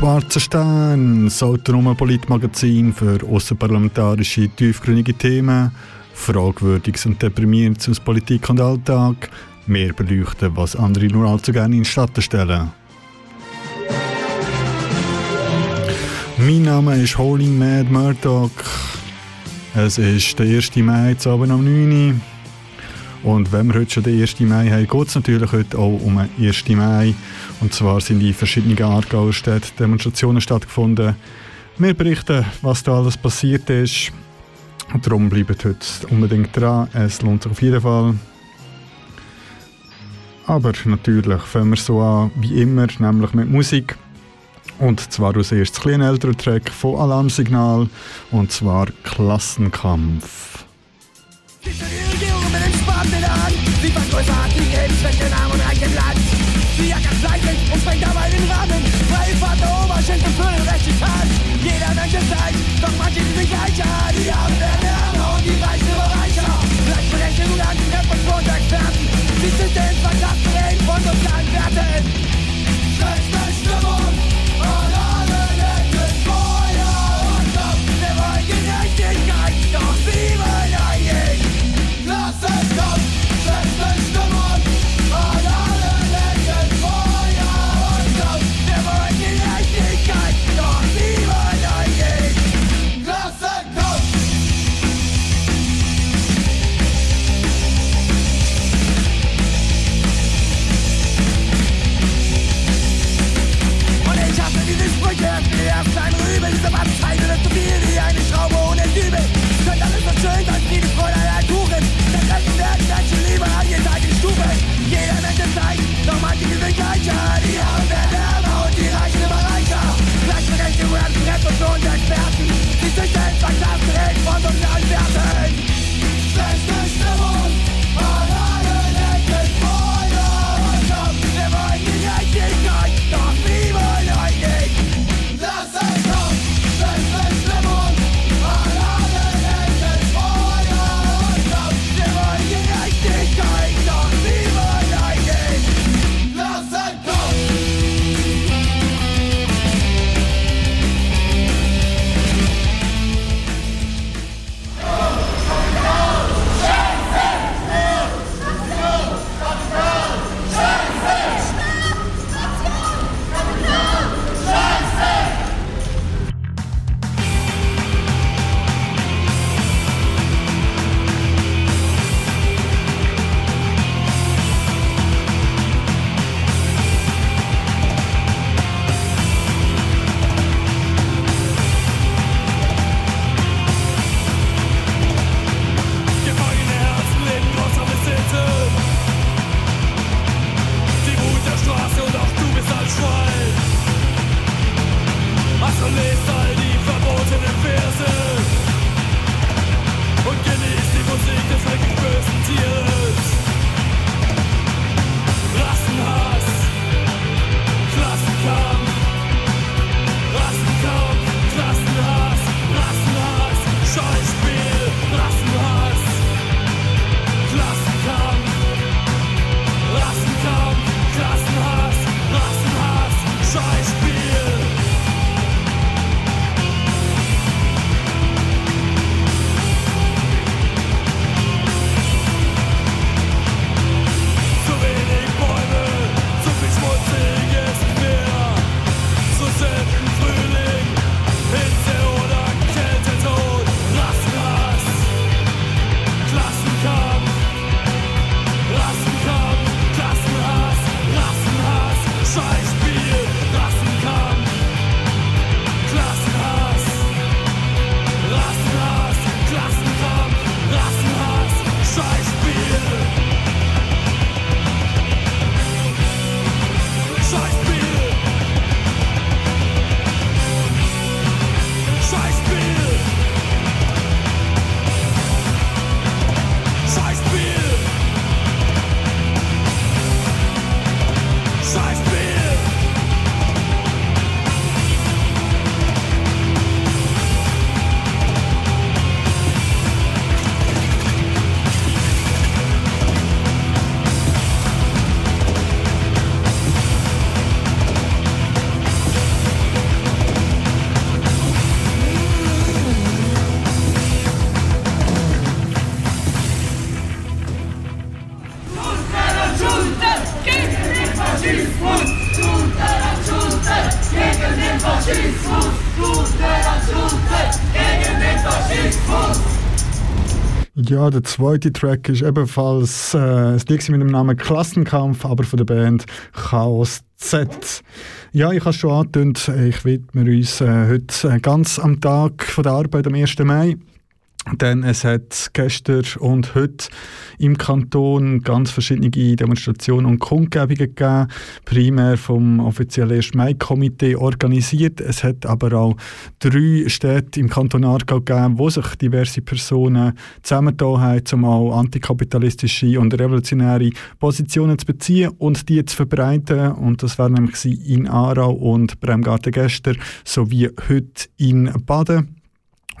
Schwarzer Stern, das autonome Politmagazin für außerparlamentarische, tiefgründige Themen, Fragwürdiges und Deprimierendes aus Politik und Alltag, mehr beleuchten, was andere nur allzu gerne in Schatten stellen. Mein Name ist Holy Mad Murdoch. Es ist der 1. Mai, zu Abend um 9 Uhr. Und wenn wir heute schon den 1. Mai haben, geht es natürlich heute auch um den 1. Mai. Und zwar sind in verschiedenen Aargauer Städten Demonstrationen stattgefunden. Wir berichten, was da alles passiert ist. Und darum bleibt heute unbedingt dran. Es lohnt sich auf jeden Fall. Aber natürlich fangen wir so an wie immer, nämlich mit Musik. Und zwar als erstes ein älterer Track von Alarmsignal. Und zwar Klassenkampf. Und sprengt dabei den Rahmen. Freie Fahrt der Oberschenkel für den rechten Tag. Jeder Mensch ist gleich, doch manche sind nicht gleicher. Ja, der zweite Track ist ebenfalls äh, ein Lied mit dem Namen Klassenkampf, aber von der Band Chaos Z. Ja, ich habe schon angedeutet, ich widme uns äh, heute ganz am Tag von der Arbeit am 1. Mai denn es hat gestern und heute im Kanton ganz verschiedene Demonstrationen und Kundgebungen gegeben, primär vom offiziellen 1. Mai-Komitee organisiert. Es hat aber auch drei Städte im Kanton Aargau gegeben, wo sich diverse Personen zusammengetan haben, um auch antikapitalistische und revolutionäre Positionen zu beziehen und die zu verbreiten. Und das waren nämlich in Aarau und Bremgarten gestern sowie heute in Baden.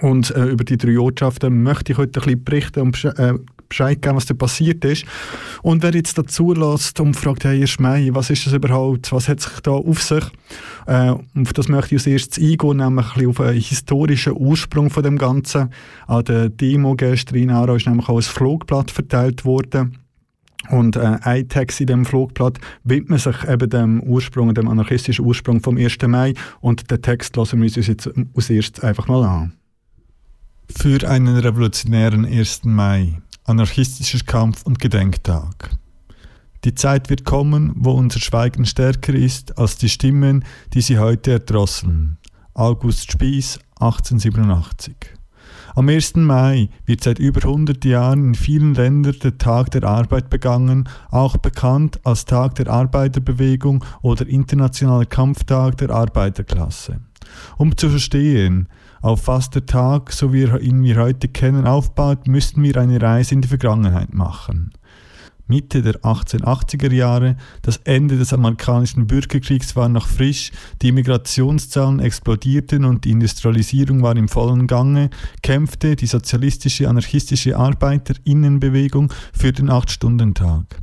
Und äh, über die drei Ortschaften möchte ich heute ein bisschen berichten und äh, Bescheid geben, was da passiert ist. Und wer jetzt dazu lässt und fragt, hey, Herr Mai, was ist das überhaupt, was hat sich da auf sich? Äh, auf das möchte ich als erstes eingehen, nämlich ein auf einen historischen Ursprung von dem Ganzen. An der Demo gestern in Aarau ist nämlich auch ein Flugblatt verteilt worden. Und äh, ein Text in dem Flugblatt widmet sich eben dem Ursprung, dem anarchistischen Ursprung vom 1. Mai. Und den Text lassen wir uns jetzt als erstes einfach mal an. Für einen revolutionären 1. Mai, anarchistischer Kampf und Gedenktag. Die Zeit wird kommen, wo unser Schweigen stärker ist als die Stimmen, die sie heute erdrosseln. August Spieß, 1887. Am 1. Mai wird seit über 100 Jahren in vielen Ländern der Tag der Arbeit begangen, auch bekannt als Tag der Arbeiterbewegung oder Internationaler Kampftag der Arbeiterklasse. Um zu verstehen, auf was der Tag, so wie ihn wir heute kennen, aufbaut, müssten wir eine Reise in die Vergangenheit machen. Mitte der 1880er Jahre, das Ende des amerikanischen Bürgerkriegs war noch frisch, die Immigrationszahlen explodierten und die Industrialisierung war im vollen Gange, kämpfte die sozialistische anarchistische Arbeiterinnenbewegung für den Acht-Stunden-Tag.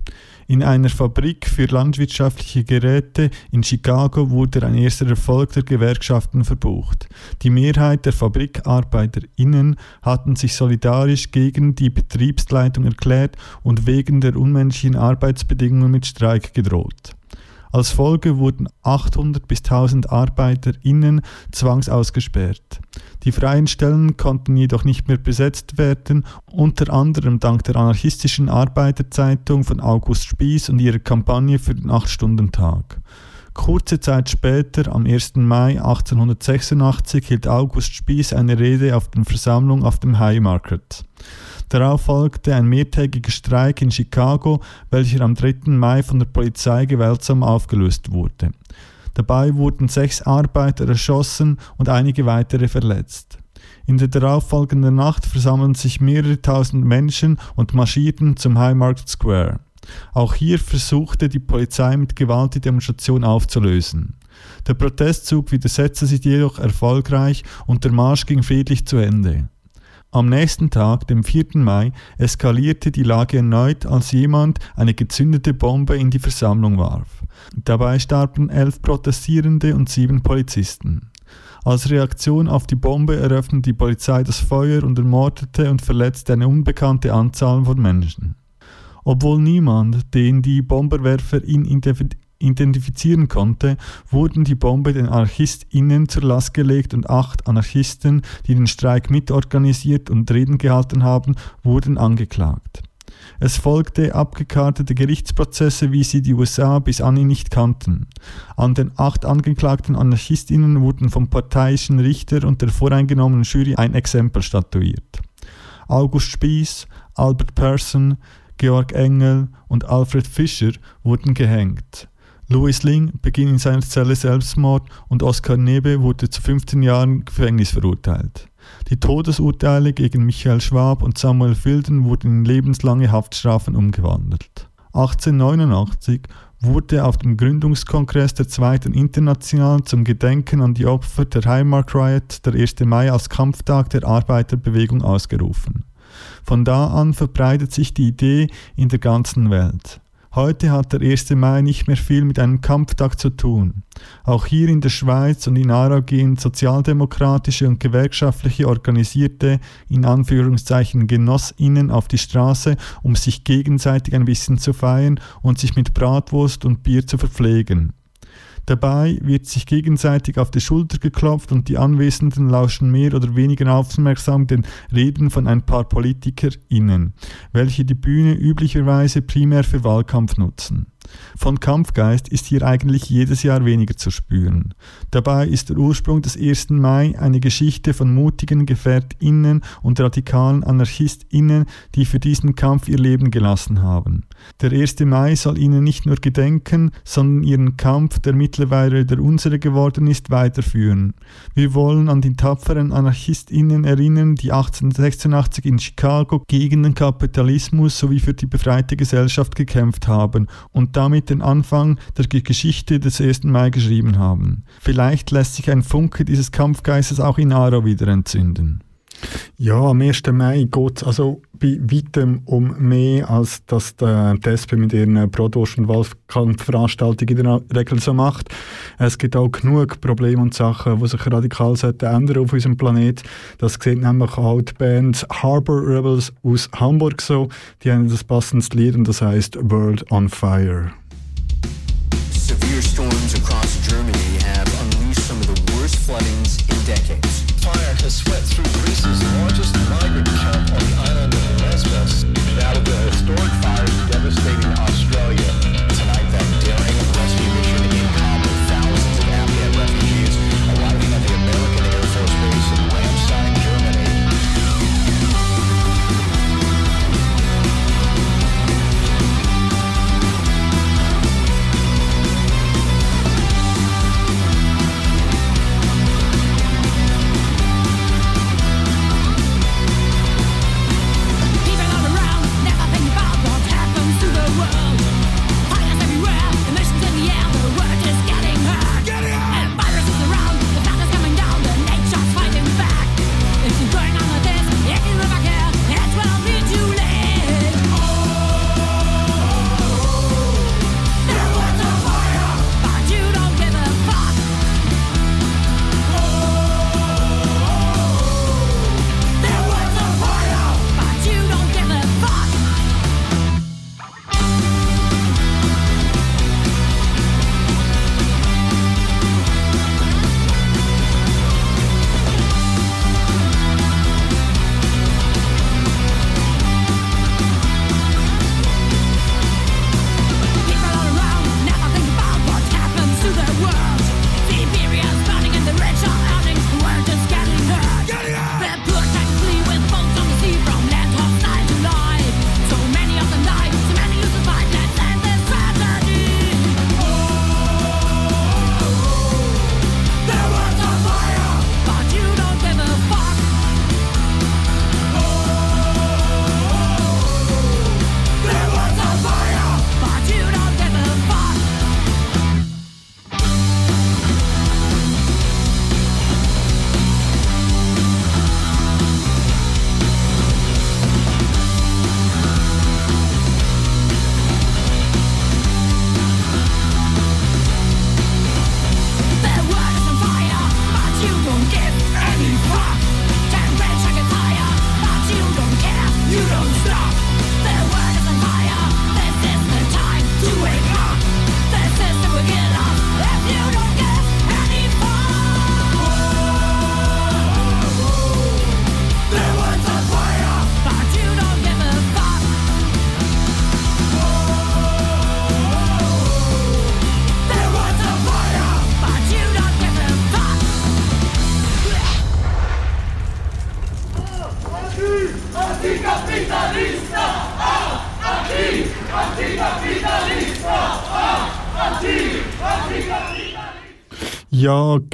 In einer Fabrik für landwirtschaftliche Geräte in Chicago wurde ein erster Erfolg der Gewerkschaften verbucht. Die Mehrheit der FabrikarbeiterInnen hatten sich solidarisch gegen die Betriebsleitung erklärt und wegen der unmenschlichen Arbeitsbedingungen mit Streik gedroht. Als Folge wurden 800 bis 1000 ArbeiterInnen zwangsausgesperrt. Die freien Stellen konnten jedoch nicht mehr besetzt werden, unter anderem dank der anarchistischen Arbeiterzeitung von August Spieß und ihrer Kampagne für den 8-Stunden-Tag. Kurze Zeit später, am 1. Mai 1886, hielt August Spieß eine Rede auf der Versammlung auf dem High Market. Darauf folgte ein mehrtägiger Streik in Chicago, welcher am 3. Mai von der Polizei gewaltsam aufgelöst wurde. Dabei wurden sechs Arbeiter erschossen und einige weitere verletzt. In der darauffolgenden Nacht versammelten sich mehrere tausend Menschen und marschierten zum Highmarket Square. Auch hier versuchte die Polizei mit Gewalt die Demonstration aufzulösen. Der Protestzug widersetzte sich jedoch erfolgreich und der Marsch ging friedlich zu Ende. Am nächsten Tag, dem 4. Mai, eskalierte die Lage erneut, als jemand eine gezündete Bombe in die Versammlung warf. Dabei starben elf Protestierende und sieben Polizisten. Als Reaktion auf die Bombe eröffnete die Polizei das Feuer und ermordete und verletzte eine unbekannte Anzahl von Menschen. Obwohl niemand, den die Bomberwerfer in identifizieren konnte, wurden die Bombe den AnarchistInnen zur Last gelegt und acht Anarchisten, die den Streik mitorganisiert und Reden gehalten haben, wurden angeklagt. Es folgte abgekartete Gerichtsprozesse, wie sie die USA bis anhin nicht kannten. An den acht angeklagten AnarchistInnen wurden vom parteiischen Richter und der voreingenommenen Jury ein Exempel statuiert. August Spieß, Albert Persson, Georg Engel und Alfred Fischer wurden gehängt. Louis Ling beging in seiner Zelle Selbstmord und Oskar Nebe wurde zu 15 Jahren Gefängnis verurteilt. Die Todesurteile gegen Michael Schwab und Samuel Filden wurden in lebenslange Haftstrafen umgewandelt. 1889 wurde auf dem Gründungskongress der Zweiten Internationalen zum Gedenken an die Opfer der Highmark Riot der 1. Mai als Kampftag der Arbeiterbewegung ausgerufen. Von da an verbreitet sich die Idee in der ganzen Welt. Heute hat der 1. Mai nicht mehr viel mit einem Kampftag zu tun. Auch hier in der Schweiz und in Aarau gehen sozialdemokratische und gewerkschaftliche organisierte, in Anführungszeichen Genossinnen auf die Straße, um sich gegenseitig ein bisschen zu feiern und sich mit Bratwurst und Bier zu verpflegen. Dabei wird sich gegenseitig auf die Schulter geklopft und die Anwesenden lauschen mehr oder weniger aufmerksam den Reden von ein paar PolitikerInnen, welche die Bühne üblicherweise primär für Wahlkampf nutzen. Von Kampfgeist ist hier eigentlich jedes Jahr weniger zu spüren. Dabei ist der Ursprung des 1. Mai eine Geschichte von mutigen GefährtInnen und radikalen AnarchistInnen, die für diesen Kampf ihr Leben gelassen haben. Der 1. Mai soll ihnen nicht nur gedenken, sondern ihren Kampf, der mittlerweile der unsere geworden ist, weiterführen. Wir wollen an die tapferen AnarchistInnen erinnern, die 1886 in Chicago gegen den Kapitalismus sowie für die befreite Gesellschaft gekämpft haben und damit den Anfang der Geschichte des 1. Mai geschrieben haben. Vielleicht lässt sich ein Funke dieses Kampfgeistes auch in Aarau wieder entzünden. Ja, am 1. Mai geht es also bei weitem um mehr, als dass die SP mit ihren Produrst- und Wahlkampfveranstaltungen in der Regel so macht. Es gibt auch genug Probleme und Sachen, die sich radikal ändern auf unserem Planet. Das sieht nämlich auch die Band Harbor Rebels aus Hamburg so. Die haben das passende Lied und das heißt World on Fire. Severe storms across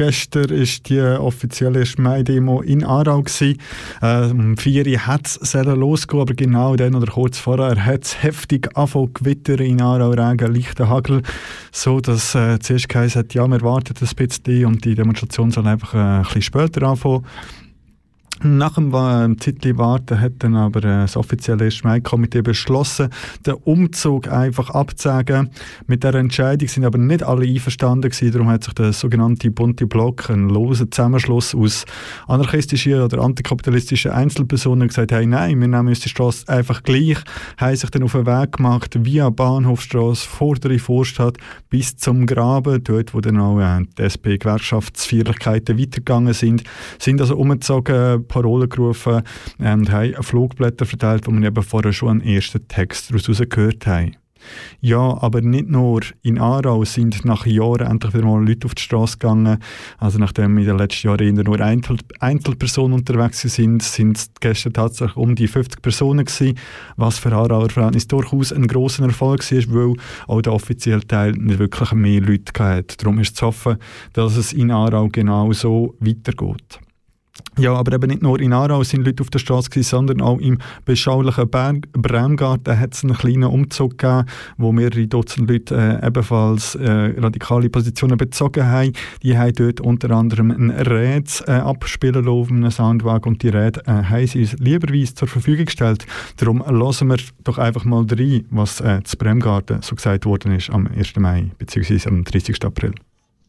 gestern war die offizielle Mai-Demo in Aarau. Äh, um 4 Uhr hat es losgehen, aber genau dann oder kurz vorher hat es heftig angefangen Gewitter in Aarau, Regen, leichter Hagel, so dass äh, zuerst geheißen hat, ja, wir warten ein bisschen und die Demonstration soll einfach äh, ein bisschen später anfangen. Nach dem äh, Zeitli warten hat dann aber äh, das offizielle Mai-Komitee beschlossen, den Umzug einfach abzusagen. Mit der Entscheidung sind aber nicht alle einverstanden gewesen. Darum hat sich der sogenannte bunte Block, ein loser Zusammenschluss aus anarchistischen oder antikapitalistischen Einzelpersonen, gesagt, hey, nein, wir nehmen uns die Straße einfach gleich, haben sich dann auf den Weg gemacht via Bahnhofstrasse, vordere Vorstadt bis zum Graben, dort wo dann auch äh, die SP-Gewerkschaftsfeierlichkeiten weitergegangen sind, sind also umgezogen Parolen gerufen und haben Flugblätter verteilt, wo man eben vorher schon einen ersten Text daraus gehört haben. Ja, aber nicht nur. In Aarau sind nach Jahren endlich wieder mal Leute auf die Straße gegangen. Also nachdem in den letzten Jahren nur Einzel Einzelpersonen unterwegs sind, sind es gestern tatsächlich um die 50 Personen gewesen, was für Aarauer Verhältnis durchaus ein grosser Erfolg war, weil auch der offizielle Teil nicht wirklich mehr Leute hatte. Darum ist zu hoffen, dass es in Aarau genau so weitergeht. Ja, aber eben nicht nur in Aarau sind Leute auf der Straße sondern auch im beschaulichen Berg Bremgarten hat es einen kleinen Umzug gegeben, wo mehrere Dutzend Leute äh, ebenfalls äh, radikale Positionen bezogen haben. Die haben dort unter anderem ein Rät äh, abspielen auf einem Soundwagen und die Räte äh, haben sie uns lieberweise zur Verfügung gestellt. Darum lassen wir doch einfach mal rein, was äh, zu Bremgarten so gesagt worden ist am 1. Mai bzw. am 30. April.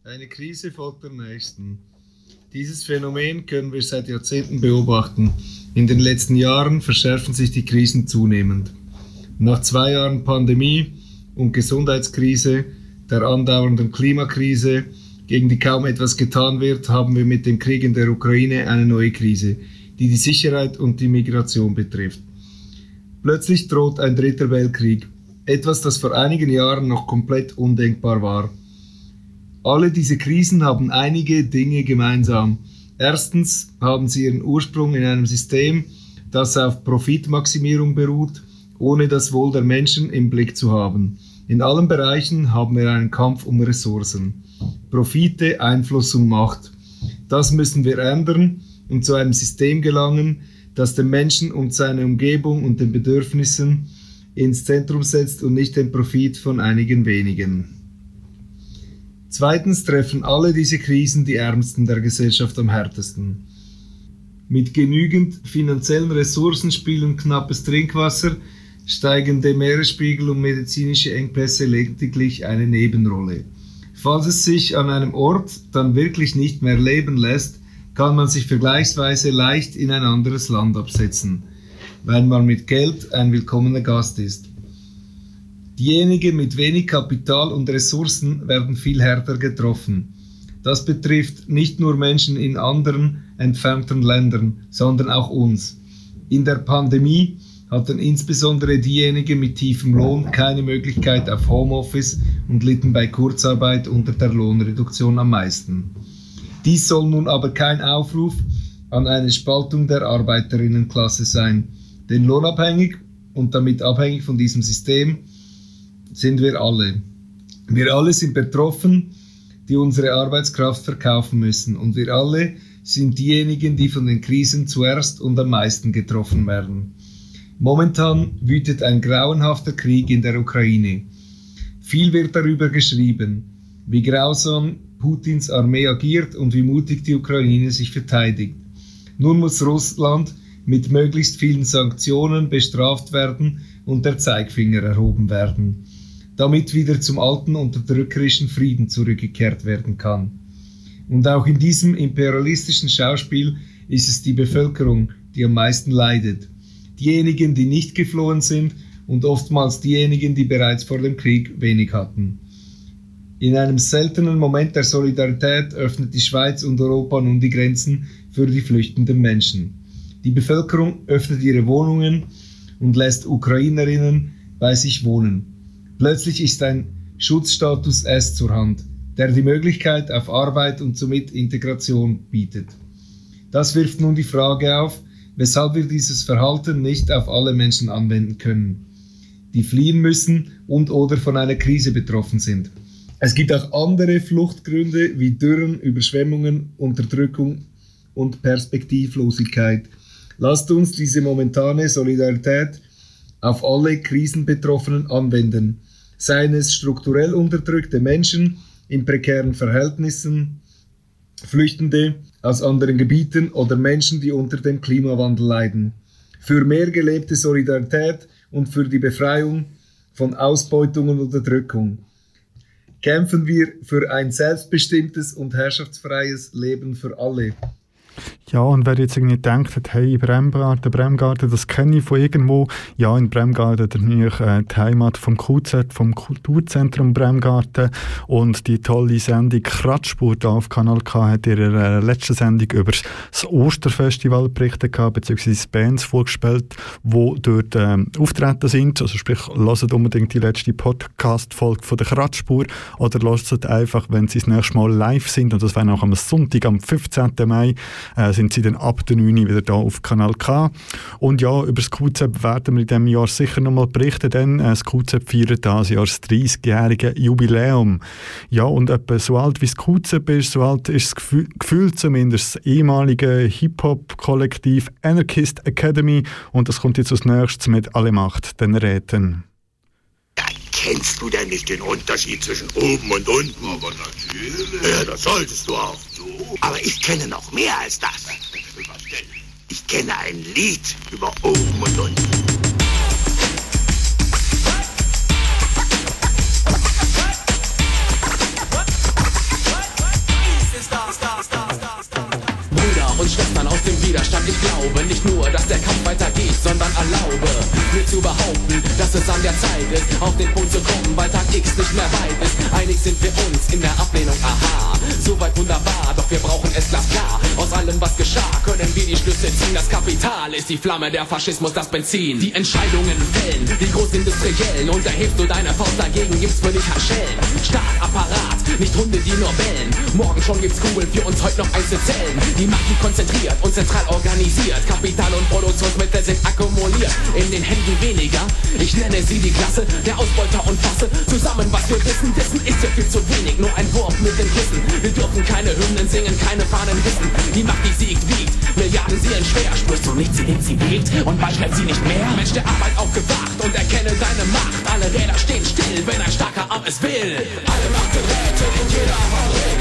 Eine Krise folgt der nächsten. Dieses Phänomen können wir seit Jahrzehnten beobachten. In den letzten Jahren verschärfen sich die Krisen zunehmend. Nach zwei Jahren Pandemie und Gesundheitskrise, der andauernden Klimakrise, gegen die kaum etwas getan wird, haben wir mit dem Krieg in der Ukraine eine neue Krise, die die Sicherheit und die Migration betrifft. Plötzlich droht ein dritter Weltkrieg, etwas, das vor einigen Jahren noch komplett undenkbar war. Alle diese Krisen haben einige Dinge gemeinsam. Erstens haben sie ihren Ursprung in einem System, das auf Profitmaximierung beruht, ohne das Wohl der Menschen im Blick zu haben. In allen Bereichen haben wir einen Kampf um Ressourcen. Profite, Einfluss und Macht. Das müssen wir ändern und zu einem System gelangen, das den Menschen und seine Umgebung und den Bedürfnissen ins Zentrum setzt und nicht den Profit von einigen wenigen. Zweitens treffen alle diese Krisen die Ärmsten der Gesellschaft am härtesten. Mit genügend finanziellen Ressourcen spielen knappes Trinkwasser, steigende Meeresspiegel und medizinische Engpässe lediglich eine Nebenrolle. Falls es sich an einem Ort dann wirklich nicht mehr leben lässt, kann man sich vergleichsweise leicht in ein anderes Land absetzen, weil man mit Geld ein willkommener Gast ist. Diejenigen mit wenig Kapital und Ressourcen werden viel härter getroffen. Das betrifft nicht nur Menschen in anderen entfernten Ländern, sondern auch uns. In der Pandemie hatten insbesondere diejenigen mit tiefem Lohn keine Möglichkeit auf Homeoffice und litten bei Kurzarbeit unter der Lohnreduktion am meisten. Dies soll nun aber kein Aufruf an eine Spaltung der Arbeiterinnenklasse sein, denn lohnabhängig und damit abhängig von diesem System sind wir alle. Wir alle sind betroffen, die unsere Arbeitskraft verkaufen müssen. Und wir alle sind diejenigen, die von den Krisen zuerst und am meisten getroffen werden. Momentan wütet ein grauenhafter Krieg in der Ukraine. Viel wird darüber geschrieben, wie grausam Putins Armee agiert und wie mutig die Ukraine sich verteidigt. Nun muss Russland mit möglichst vielen Sanktionen bestraft werden und der Zeigfinger erhoben werden damit wieder zum alten unterdrückerischen Frieden zurückgekehrt werden kann. Und auch in diesem imperialistischen Schauspiel ist es die Bevölkerung, die am meisten leidet. Diejenigen, die nicht geflohen sind und oftmals diejenigen, die bereits vor dem Krieg wenig hatten. In einem seltenen Moment der Solidarität öffnet die Schweiz und Europa nun die Grenzen für die flüchtenden Menschen. Die Bevölkerung öffnet ihre Wohnungen und lässt Ukrainerinnen bei sich wohnen. Plötzlich ist ein Schutzstatus S zur Hand, der die Möglichkeit auf Arbeit und somit Integration bietet. Das wirft nun die Frage auf, weshalb wir dieses Verhalten nicht auf alle Menschen anwenden können, die fliehen müssen und oder von einer Krise betroffen sind. Es gibt auch andere Fluchtgründe wie Dürren, Überschwemmungen, Unterdrückung und Perspektivlosigkeit. Lasst uns diese momentane Solidarität auf alle Krisenbetroffenen anwenden, seien es strukturell unterdrückte Menschen in prekären Verhältnissen, Flüchtende, aus anderen Gebieten oder Menschen, die unter dem Klimawandel leiden. Für mehr gelebte Solidarität und für die Befreiung von Ausbeutung und Unterdrückung. Kämpfen wir für ein selbstbestimmtes und herrschaftsfreies Leben für alle. Ja, und wer jetzt irgendwie denkt, hey, Bremgarten, Bremgarten, das kenne ich von irgendwo. Ja, in Bremgarten natürlich äh, die Heimat vom QZ, vom Kulturzentrum Bremgarten. Und die tolle Sendung Kratzspur auf Kanal K hat ihre äh, letzte Sendung über das Osterfestival berichtet gehabt, beziehungsweise Bands vorgespielt, die dort äh, auftreten sind. Also sprich, lasst unbedingt die letzte Podcast-Folge von der Kratzspur oder lasst einfach, wenn sie das nächste Mal live sind, und das wäre auch am Sonntag, am 15. Mai, äh, sind sie dann ab der 9 wieder da auf Kanal K. Und ja, über das QZ werden wir in diesem Jahr sicher nochmal berichten, denn äh, das QZ feiert das Jahr das 30-jährige Jubiläum. Ja, und etwa so alt wie das QZ ist, so alt ist das Gefühl, Gefühl zumindest das ehemalige Hip-Hop-Kollektiv Anarchist Academy und das kommt jetzt als nächstes mit Alle Macht, den Räten. Kennst du denn nicht den Unterschied zwischen oben und unten? Aber natürlich. Ja, das solltest du auch. Aber ich kenne noch mehr als das. Ich kenne ein Lied über oben und unten. und Schwestern aus dem Widerstand. Ich glaube nicht nur, dass der Kampf weitergeht, sondern erlaube mir zu behaupten, dass es an der Zeit ist, auf den Punkt zu kommen, weil Tag X nicht mehr weit ist. Einig sind wir uns in der Ablehnung, aha. Soweit wunderbar, doch wir brauchen es glasklar. Aus allem, was geschah, können wir die Schlüsse ziehen. Das Kapital ist die Flamme, der Faschismus das Benzin. Die Entscheidungen fällen, die Großindustriellen. Und erhebst du deine Faust dagegen, gibt's für dich Handschellen. Staat, Apparat, nicht Hunde, die nur bellen. Morgen schon gibt's Kugeln für uns heute noch einzelzellen. Die Macht, die konzentriert und zentral organisiert. Kapital und Produktionsmittel sind akkumuliert. In den Händen weniger, ich nenne sie die Klasse der Ausbeuter und Fasse. Zusammen, was wir wissen, wissen ist ja viel zu wenig. Nur ein Wurf mit dem Kissen. Wir dürfen keine Hymnen singen, keine Fahnen hissen. Die Macht, die siegt, wiegt. Milliarden seelen schwer. Spürst du nicht, sie nimmt sie wiegt und bald schleppt sie nicht mehr. Mensch der Arbeit aufgewacht und erkenne deine Macht. Alle Räder stehen still, wenn ein starker Arm es will. Alle Macht in jeder Fabrik.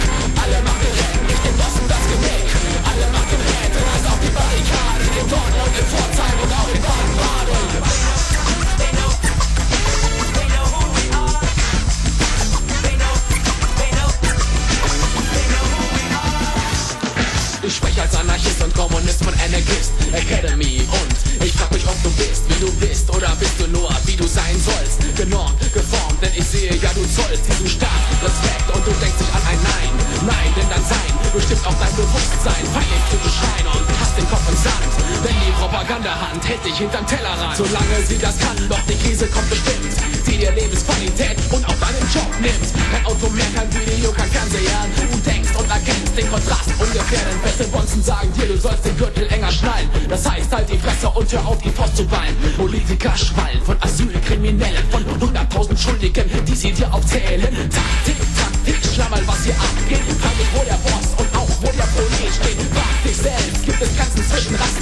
Auch dein Bewusstsein. Zu Schreien und hast den Kopf im Sand. Denn die Propagandahand hält dich hinterm Tellerrand. Solange sie das kann, doch die Krise kommt bestimmt. Die dir Lebensqualität und auch deinen Job nimmt. Kein Auto mehr, kein Video, kein Fernseher. Du denkst und erkennst den Kontrast ungefähr, denn feste Bonzen sagen dir, du sollst den Gürtel enger schnallen. Das heißt, halt die Fresse und hör auf, die Faust zu ballen. Politiker schwallen von Asylkriminellen, von 100.000 Schuldigen, die sie dir aufzählen. Taktik, Taktik, schlammerl, was hier abgeht.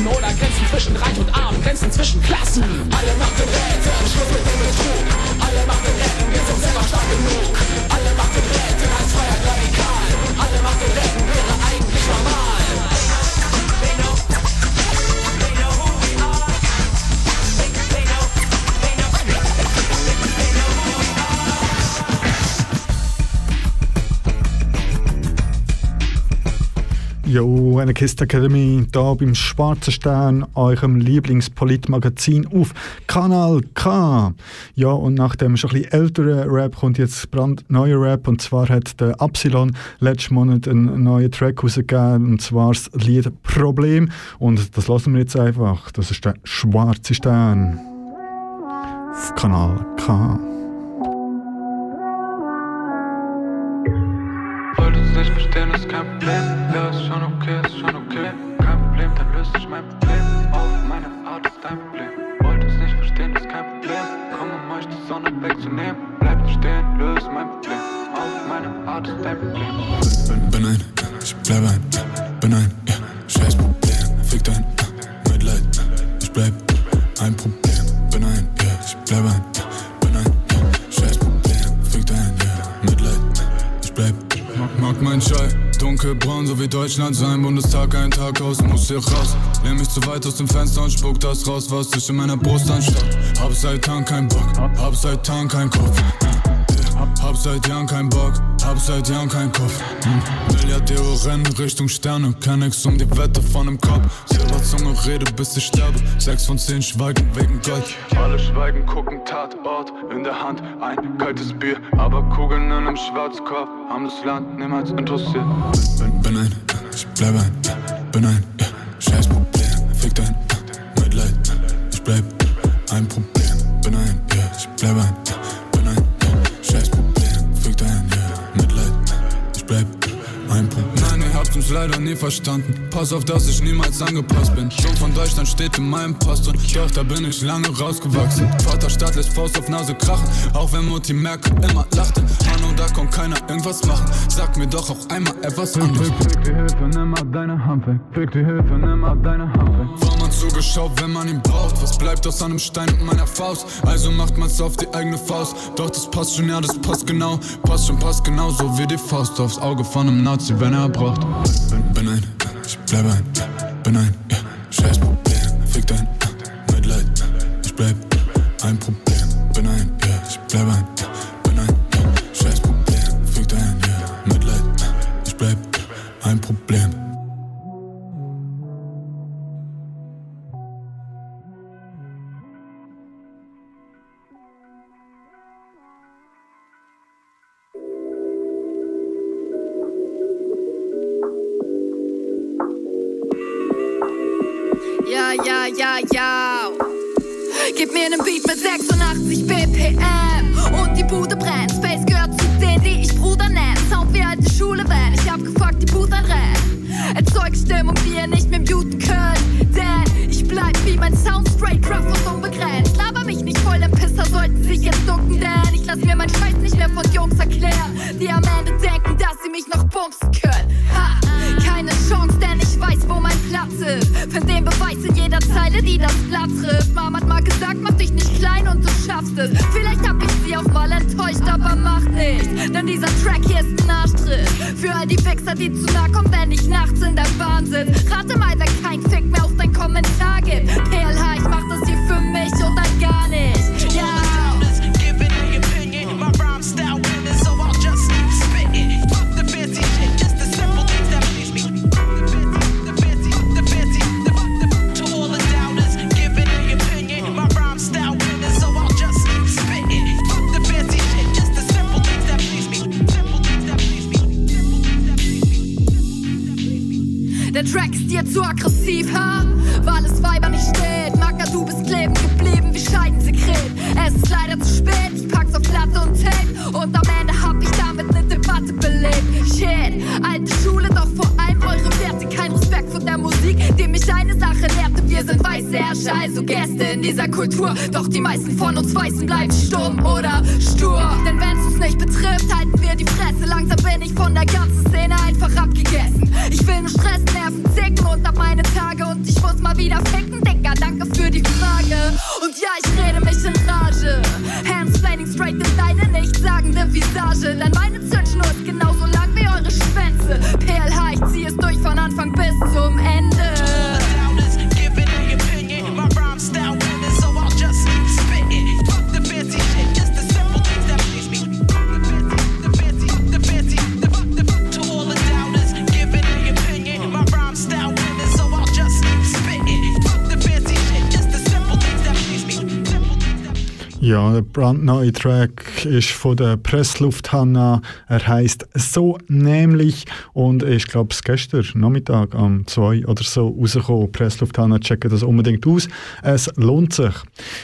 Rassen oder Grenzen zwischen Reich und Arm, Grenzen zwischen Klassen? Alle Macht Räte, Schluss mit Jo, Anarchist Academy, da beim Schwarzen Stern, eurem Lieblingspolitmagazin auf Kanal K. Ja, und nach dem schon ein bisschen älteren Rap kommt jetzt brandneuer Rap. Und zwar hat der Epsilon letzten Monat einen neuen Track rausgegeben, und zwar das Lied Problem. Und das lassen wir jetzt einfach. Das ist der Schwarze Stern. Auf Kanal K. Verstehen, ist kein Problem. Ja, ist schon okay, ist schon okay. Kein Problem, dann löst sich mein Problem. Auf meine Art ist dein Problem. Wolltest nicht verstehen, ist kein Problem. Komm, um euch die Sonne wegzunehmen. Bleib stehen, löse mein Problem. Auf meine Art ist dein Problem. Bin, bin ein, ich bleib ein, bin ein, dunkelbraun, so wie Deutschland sein Bundestag, ein Tag aus, muss hier raus. Lehn mich zu weit aus dem Fenster und spuck das raus, was sich in meiner Brust anstatt. Hab seit Tagen kein Bock, hab seit Tagen kein Kopf. Hab seit Jahren kein Bock, hab seit Jahren kein Kopf. Hm. Milliardäre rennen Richtung Sterne, kein nix um die Wette von dem Kopf. Silberzunge rede bis ich sterbe, sechs von zehn schweigen wegen Gold. Alle schweigen, gucken Tatort, in der Hand ein kaltes Bier, aber Kugeln in einem Schwarzkopf haben das Land niemals interessiert. Bin, bin ein, ich bleibe ein, bin ein, ja, scheiß Problem, fick dein Mitleid, ich bleib ein Problem, bin ein, ja, ich bleibe ein. Leider nie verstanden. Pass auf, dass ich niemals angepasst bin. Schon von Deutschland steht in meinem Post und doch, da bin ich lange rausgewachsen. Vater Stadt lässt Faust auf Nase krachen, auch wenn Mutti Merkel immer lachte. Mann, da kann keiner irgendwas machen. Sag mir doch auch einmal etwas anderes. Fick, fick die Hilfe, nimm mal deine Hand weg. Fick die Hilfe, nimm mal deine Hand weg. War man zugeschaut, wenn man ihn braucht. Was bleibt aus einem Stein und meiner Faust? Also macht man's auf die eigene Faust. Doch das passt schon, ja, das passt genau. Passt schon, passt genau so wie die Faust aufs Auge von einem Nazi, wenn er braucht bin, bin ein, ich bleibe ein, bin ein, ja, scheiß Problem, fick dein dieser Kultur. Doch die meisten von uns Weißen bleiben stumm oder stur. Denn wenn's uns nicht betrifft, halten wir die Fresse. Langsam bin ich von der ganzen Szene einfach abgegessen. Ich will nur Stress, Nerven, zicken und hab meine Tage. Und ich muss mal wieder ficken, Digga, danke für die Frage. Und ja, ich rede mich in Rage. Handsplaining straight in deine nichtssagende Visage. Denn meine Zündschnur Ja, der brandneue Track ist von der Pressluft Hanna. Er heißt so nämlich und ich glaube, es gestern Nachmittag um 2 oder so rausgekommen. Pressluft Hanna, checken das unbedingt aus. Es lohnt sich.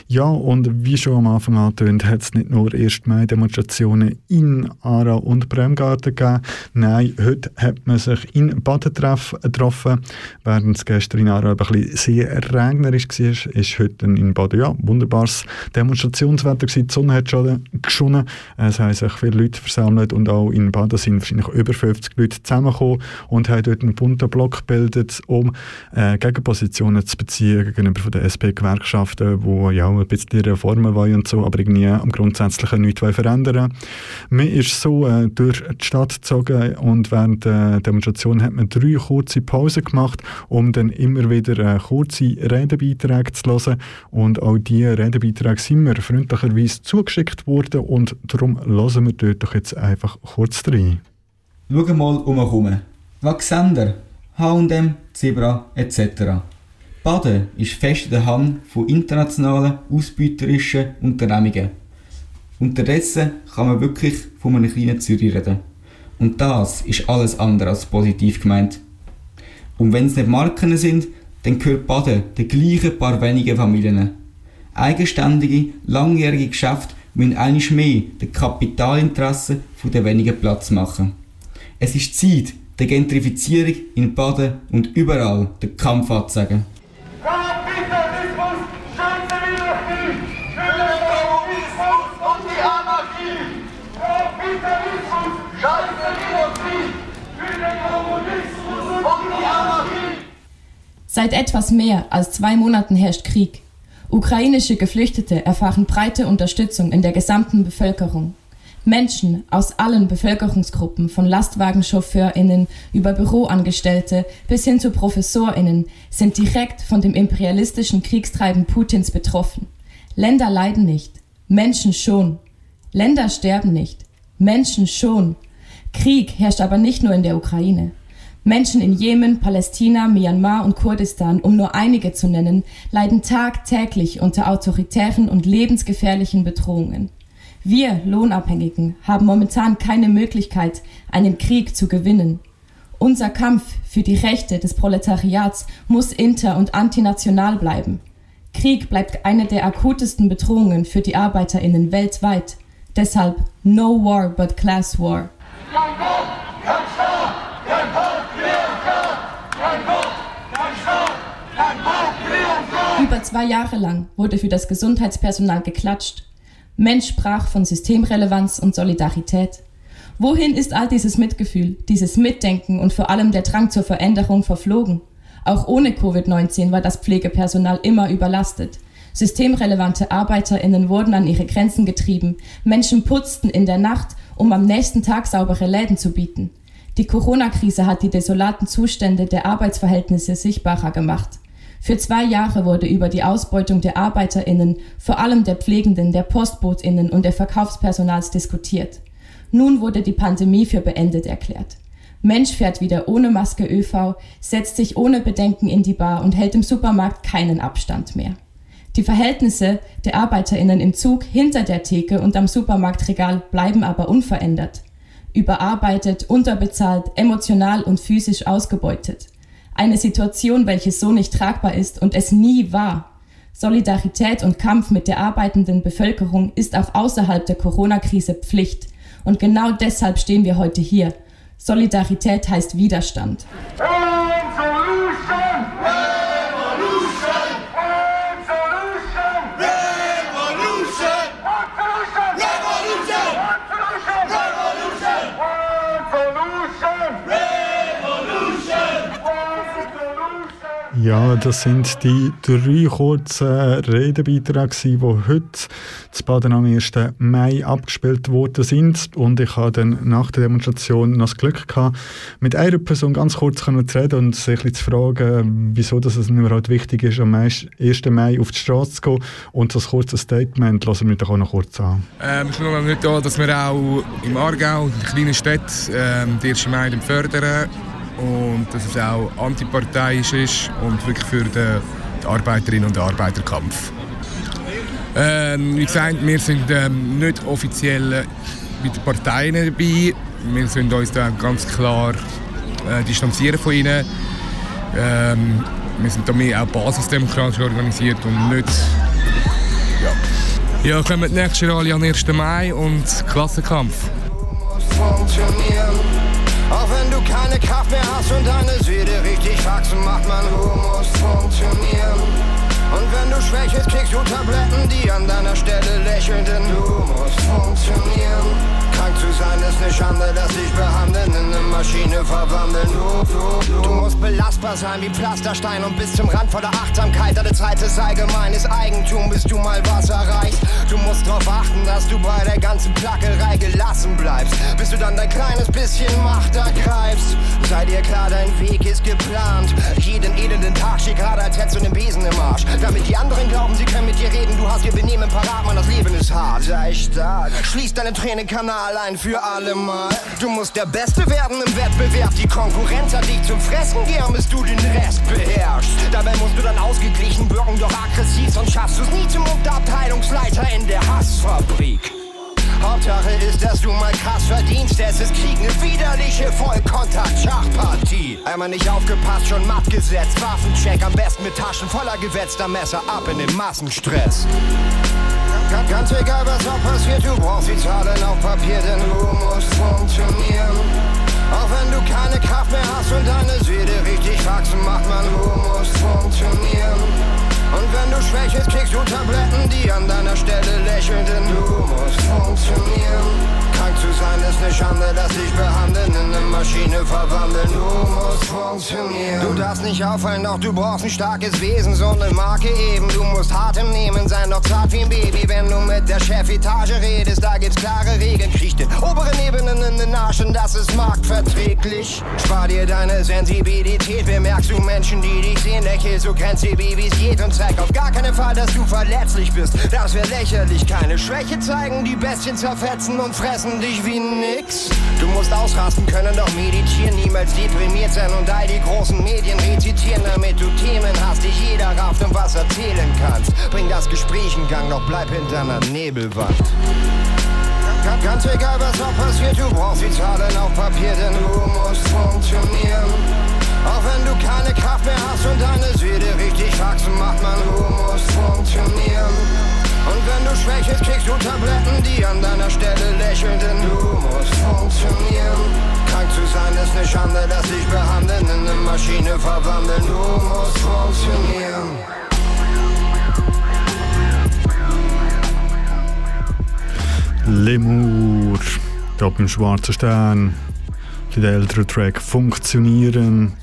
Ja, und wie schon am Anfang angetönt, hat es nicht nur 1. Mai-Demonstrationen in Aarau und Bremgarten gegeben. Nein, heute hat man sich in Baden getroffen. Während es gestern in Aarau ein bisschen sehr regnerisch war, ist heute in Baden ja wunderbares Demonstration Demonstrationswetter gewesen. Die Sonne hat schon stattgefunden. Es haben sich viele Leute versammelt und auch in Baden sind wahrscheinlich über 50 Leute zusammengekommen und haben dort einen bunten Block gebildet, um äh, Gegenpositionen zu beziehen gegenüber den SP-Gewerkschaften, die ja ein bisschen Reformen wollen und so, aber irgendwie am Grundsätzlichen nichts verändern Man ist so äh, durch die Stadt gezogen und während der Demonstration hat man drei kurze Pausen gemacht, um dann immer wieder äh, kurze Redebeiträge zu hören und auch diese Redebeiträge sind mir freundlicherweise zugeschickt worden und darum hören wir dort doch jetzt einfach kurz rein. Schau mal um mich herum. Was seht ihr? H&M, Zebra etc. Baden ist fest in der Hand von internationalen, ausbeuterischen Unternehmungen. Unterdessen kann man wirklich von einem kleinen Zürich reden. Und das ist alles andere als positiv gemeint. Und wenn es nicht Marken sind, dann gehört Baden den gleichen paar wenigen Familien. Eigenständige, langjährige Geschäfte müssen einiges mehr den Kapitalinteressen der wenigen Platz machen. Es ist Zeit, der Gentrifizierung in Baden und überall den Kampf anzusagen. Seit etwas mehr als zwei Monaten herrscht Krieg. Ukrainische Geflüchtete erfahren breite Unterstützung in der gesamten Bevölkerung. Menschen aus allen Bevölkerungsgruppen, von Lastwagenchauffeurinnen über Büroangestellte bis hin zu Professorinnen, sind direkt von dem imperialistischen Kriegstreiben Putins betroffen. Länder leiden nicht, Menschen schon. Länder sterben nicht, Menschen schon. Krieg herrscht aber nicht nur in der Ukraine. Menschen in Jemen, Palästina, Myanmar und Kurdistan, um nur einige zu nennen, leiden tagtäglich unter autoritären und lebensgefährlichen Bedrohungen. Wir Lohnabhängigen haben momentan keine Möglichkeit, einen Krieg zu gewinnen. Unser Kampf für die Rechte des Proletariats muss inter- und antinational bleiben. Krieg bleibt eine der akutesten Bedrohungen für die Arbeiterinnen weltweit. Deshalb no war but class war. Über zwei Jahre lang wurde für das Gesundheitspersonal geklatscht, Mensch sprach von Systemrelevanz und Solidarität. Wohin ist all dieses Mitgefühl, dieses Mitdenken und vor allem der Drang zur Veränderung verflogen? Auch ohne Covid-19 war das Pflegepersonal immer überlastet. Systemrelevante Arbeiterinnen wurden an ihre Grenzen getrieben. Menschen putzten in der Nacht, um am nächsten Tag saubere Läden zu bieten. Die Corona-Krise hat die desolaten Zustände der Arbeitsverhältnisse sichtbarer gemacht. Für zwei Jahre wurde über die Ausbeutung der ArbeiterInnen, vor allem der Pflegenden, der PostbotInnen und der Verkaufspersonals diskutiert. Nun wurde die Pandemie für beendet erklärt. Mensch fährt wieder ohne Maske ÖV, setzt sich ohne Bedenken in die Bar und hält im Supermarkt keinen Abstand mehr. Die Verhältnisse der ArbeiterInnen im Zug hinter der Theke und am Supermarktregal bleiben aber unverändert. Überarbeitet, unterbezahlt, emotional und physisch ausgebeutet. Eine Situation, welche so nicht tragbar ist und es nie war. Solidarität und Kampf mit der arbeitenden Bevölkerung ist auch außerhalb der Corona-Krise Pflicht. Und genau deshalb stehen wir heute hier. Solidarität heißt Widerstand. Ja, das sind die drei kurzen Redebeiträge, die heute zu Baden am 1. Mai abgespielt worden sind. Und ich hatte dann nach der Demonstration noch das Glück gehabt, mit einer Person ganz kurz zu reden und sich zu fragen, wieso dass es überhaupt wichtig ist, am 1. Mai auf die Straße zu gehen. Und das kurze Statement lassen wir doch auch noch kurz an. Ähm, ist nur nicht da, dass wir auch im Aargau, in kleinen Städten, ähm, den 1. Mai fördern und dass es auch antiparteiisch ist und wirklich für den, die Arbeiterinnen und den Arbeiterkampf. Ähm, wie gesagt, wir sind ähm, nicht offiziell mit den Parteien dabei. Wir sind uns da ganz klar äh, distanzieren von ihnen. Ähm, wir sind da mehr auch basisdemokratisch organisiert und nicht. Ja, ja kommen nächstes Jahr alle am 1. Mai und Klassenkampf. Du keine Kraft mehr hast und deine Seele richtig wachsen, macht man Ruhe, muss funktionieren. Und wenn du schwächelst, kriegst du Tabletten, die an deiner Stelle lächeln, denn du musst funktionieren. Krank zu sein ist ne Schande, dass ich behandeln in ne Maschine verwandeln. Du, du, du. du musst belastbar sein wie Pflasterstein und bis zum Rand voller Achtsamkeit. Deine Zeit ist allgemeines Eigentum, bis du mal was erreichst. Du musst drauf achten, dass du bei der ganzen Plackerei gelassen bleibst, bis du dann dein kleines bisschen Macht ergreifst. Sei dir klar, dein Weg ist geplant. Jeden elenden Tag steht gerade, als hättest du einen Besen im Arsch. Damit die anderen glauben, sie können mit dir reden, du hast ihr Benehmen parat, man, das Leben ist hart. Sei stark, schließ deinen Tränenkanal allein für alle Mal. Du musst der Beste werden im Wettbewerb. Die Konkurrenz hat dich zum Fressen gern, bis du den Rest beherrschst. Dabei musst du dann ausgeglichen wirken, doch aggressiv, sonst schaffst du es nie zum Unterabteilungsleiter in der Hassfabrik. Hauptsache ist, dass du mal krass verdienst. Es ist Krieg, ne widerliche Vollkontakt-Schachpartie. Einmal nicht aufgepasst, schon matt gesetzt. Waffencheck, am besten mit Taschen voller gewetzter Messer ab in den Massenstress. Ganz egal, was auch passiert, du brauchst die Zahlen auf Papier, denn du musst funktionieren. Auch wenn du keine Kraft mehr hast und deine Seele richtig wachsen macht, man, du musst funktionieren. Und wenn du schwächelst, kriegst du Tabletten, die an deiner Stelle lächeln, denn du musst funktionieren. Krank zu sein ist ne Schande, dass dich behandeln, in ne Maschine verwandeln. Du musst funktionieren. Du darfst nicht auffallen, doch du brauchst ein starkes Wesen, so ne Marke eben. Du musst hart im Nehmen sein, doch zart wie ein Baby. Wenn du mit der Chefetage redest, da gibt's klare Regeln. Kriech den oberen Ebenen in den Arsch und das ist marktverträglich. Spar dir deine Sensibilität, bemerkst du Menschen, die dich sehen, lächelst, du kennst sie, wie es geht und zeig auf gar keinen Fall, dass du verletzlich bist. Das wäre lächerlich, keine Schwäche zeigen, die Bestien zerfetzen und fressen dich wie nix. Du musst ausrasten können, doch meditieren, niemals deprimiert sein und all die großen Medien rezitieren, damit du Themen hast, die jeder rafft und was erzählen kannst. Bring das Gespräch in Gang, doch bleib hinter einer Nebelwand. Ganz egal, was auch passiert, du brauchst die Zahlen auf Papier, denn du musst funktionieren. Auch wenn du keine Kraft mehr hast und deine Seele richtig wachsen macht, man, du musst funktionieren. Und wenn du schwächelst, kriegst du Tabletten, die an deiner Stelle lächeln, denn du musst funktionieren. Krank zu sein ist ne Schande, dass dich behandeln, in ne Maschine verwandeln, du musst funktionieren. Lemur, da beim Schwarzen Stern, der ältere Track Funktionieren.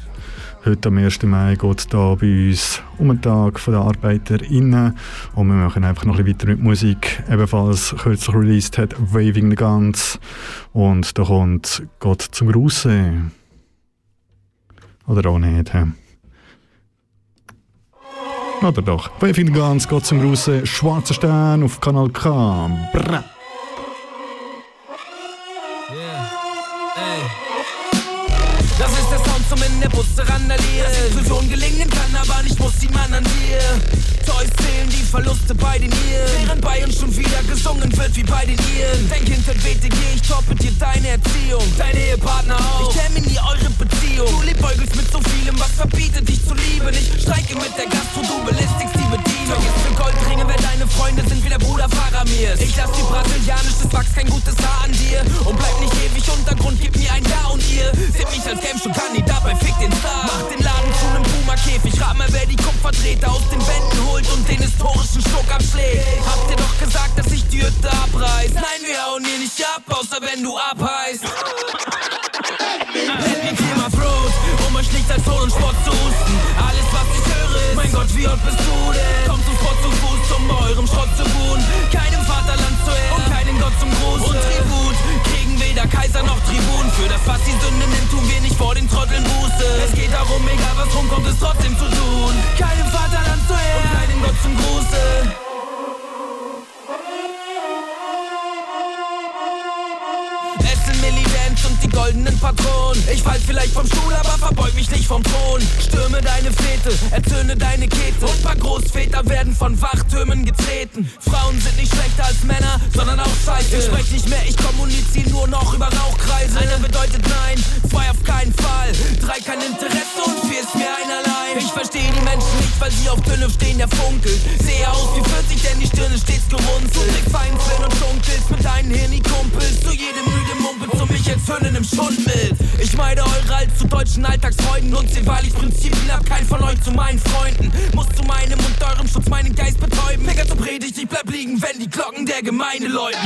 Heute am 1. Mai geht es hier bei uns um den Tag der ArbeiterInnen und wir machen einfach noch ein bisschen weiter mit Musik. Ebenfalls kürzlich released hat Waving the Guns und da kommt Gott zum Gruße. Oder auch nicht. He? Oder doch. Waving the Guns, Gott zum Gruße, Schwarzer Stern auf Kanal K. Brrr. Zum in der Busse randalieren. Dass Inklusion gelingen kann, aber nicht muss die Mann an dir. Toys zählen die Verluste bei den Iren. Während bei uns schon wieder gesungen wird wie bei den Iren. Denk hinter WTG, ich toppe dir deine Erziehung. Dein Ehepartner auch. Ich terminiere eure Beziehung. Du liebäugelst mit so vielem, was verbietet dich zu lieben. Ich streike mit der Gastro, du belistigst die Bedienung. Vergiss für Goldringe, wer deine Freunde sind, wie der Bruder Faramirs. Ich lass die brasilianisch, es wächst kein gutes Haar an dir. Und bleib nicht ewig Untergrund, gib mir ein Ja und ihr. Seht mich als Game-Show-Kandidat dabei fick den Star. Mach den Laden zu nem Puma-Käfig, rat mal, wer die Kupfertreter aus den Wänden holt und den historischen Stuck abschlägt. Habt ihr doch gesagt, dass ich die Hütte abreiß? Nein, wir hauen hier nicht ab, außer wenn du abheißt. Nennt mich Thema Throat, um euch nicht als Ton und Sport zu husten. Alles, was ich höre, ist, mein Gott, wie alt bist du denn? Komm zum Sport zu Fuß, um eurem Schrott zu ruhen. Keinem weder Kaiser noch Tribun. Für das, was die Sünde nimmt, tun wir nicht vor den Trotteln Buße. Es geht darum, egal was rumkommt, es trotzdem zu tun. Keinem Vaterland zu Ehren und keinen Gott zum Gruße. Patron. Ich fall vielleicht vom Stuhl, aber verbeug mich nicht vom Thron. Stürme deine Fete, erzürne deine Kete. Und paar Großväter werden von Wachtürmen getreten. Frauen sind nicht schlechter als Männer, sondern auch scheiße. Ich sprech nicht mehr, ich kommuniziere nur noch über Rauchkreise. Einer bedeutet nein, zwei auf keinen Fall. Drei kein Interesse und vier ist mir einerlei. Ich verstehe die Menschen nicht, weil sie auf Dünne stehen, der funkelt. Sehe aus wie 40, denn die Stirne stets gerunzelt. Du kriegst Feindsinn und schunkelst mit deinen Hirni-Kumpels. Zu jedem müde Mumpe, zu mich jetzt Hünnen im Schund eure allzu deutschen Alltagsfreuden und seh, weil ich Prinzipien hab, kein von euch zu meinen Freunden. Muss zu meinem und eurem Lärmschutz meinen Geist betäuben. Digga, so predigt, ich bleib liegen, wenn die Glocken der Gemeinde läuten.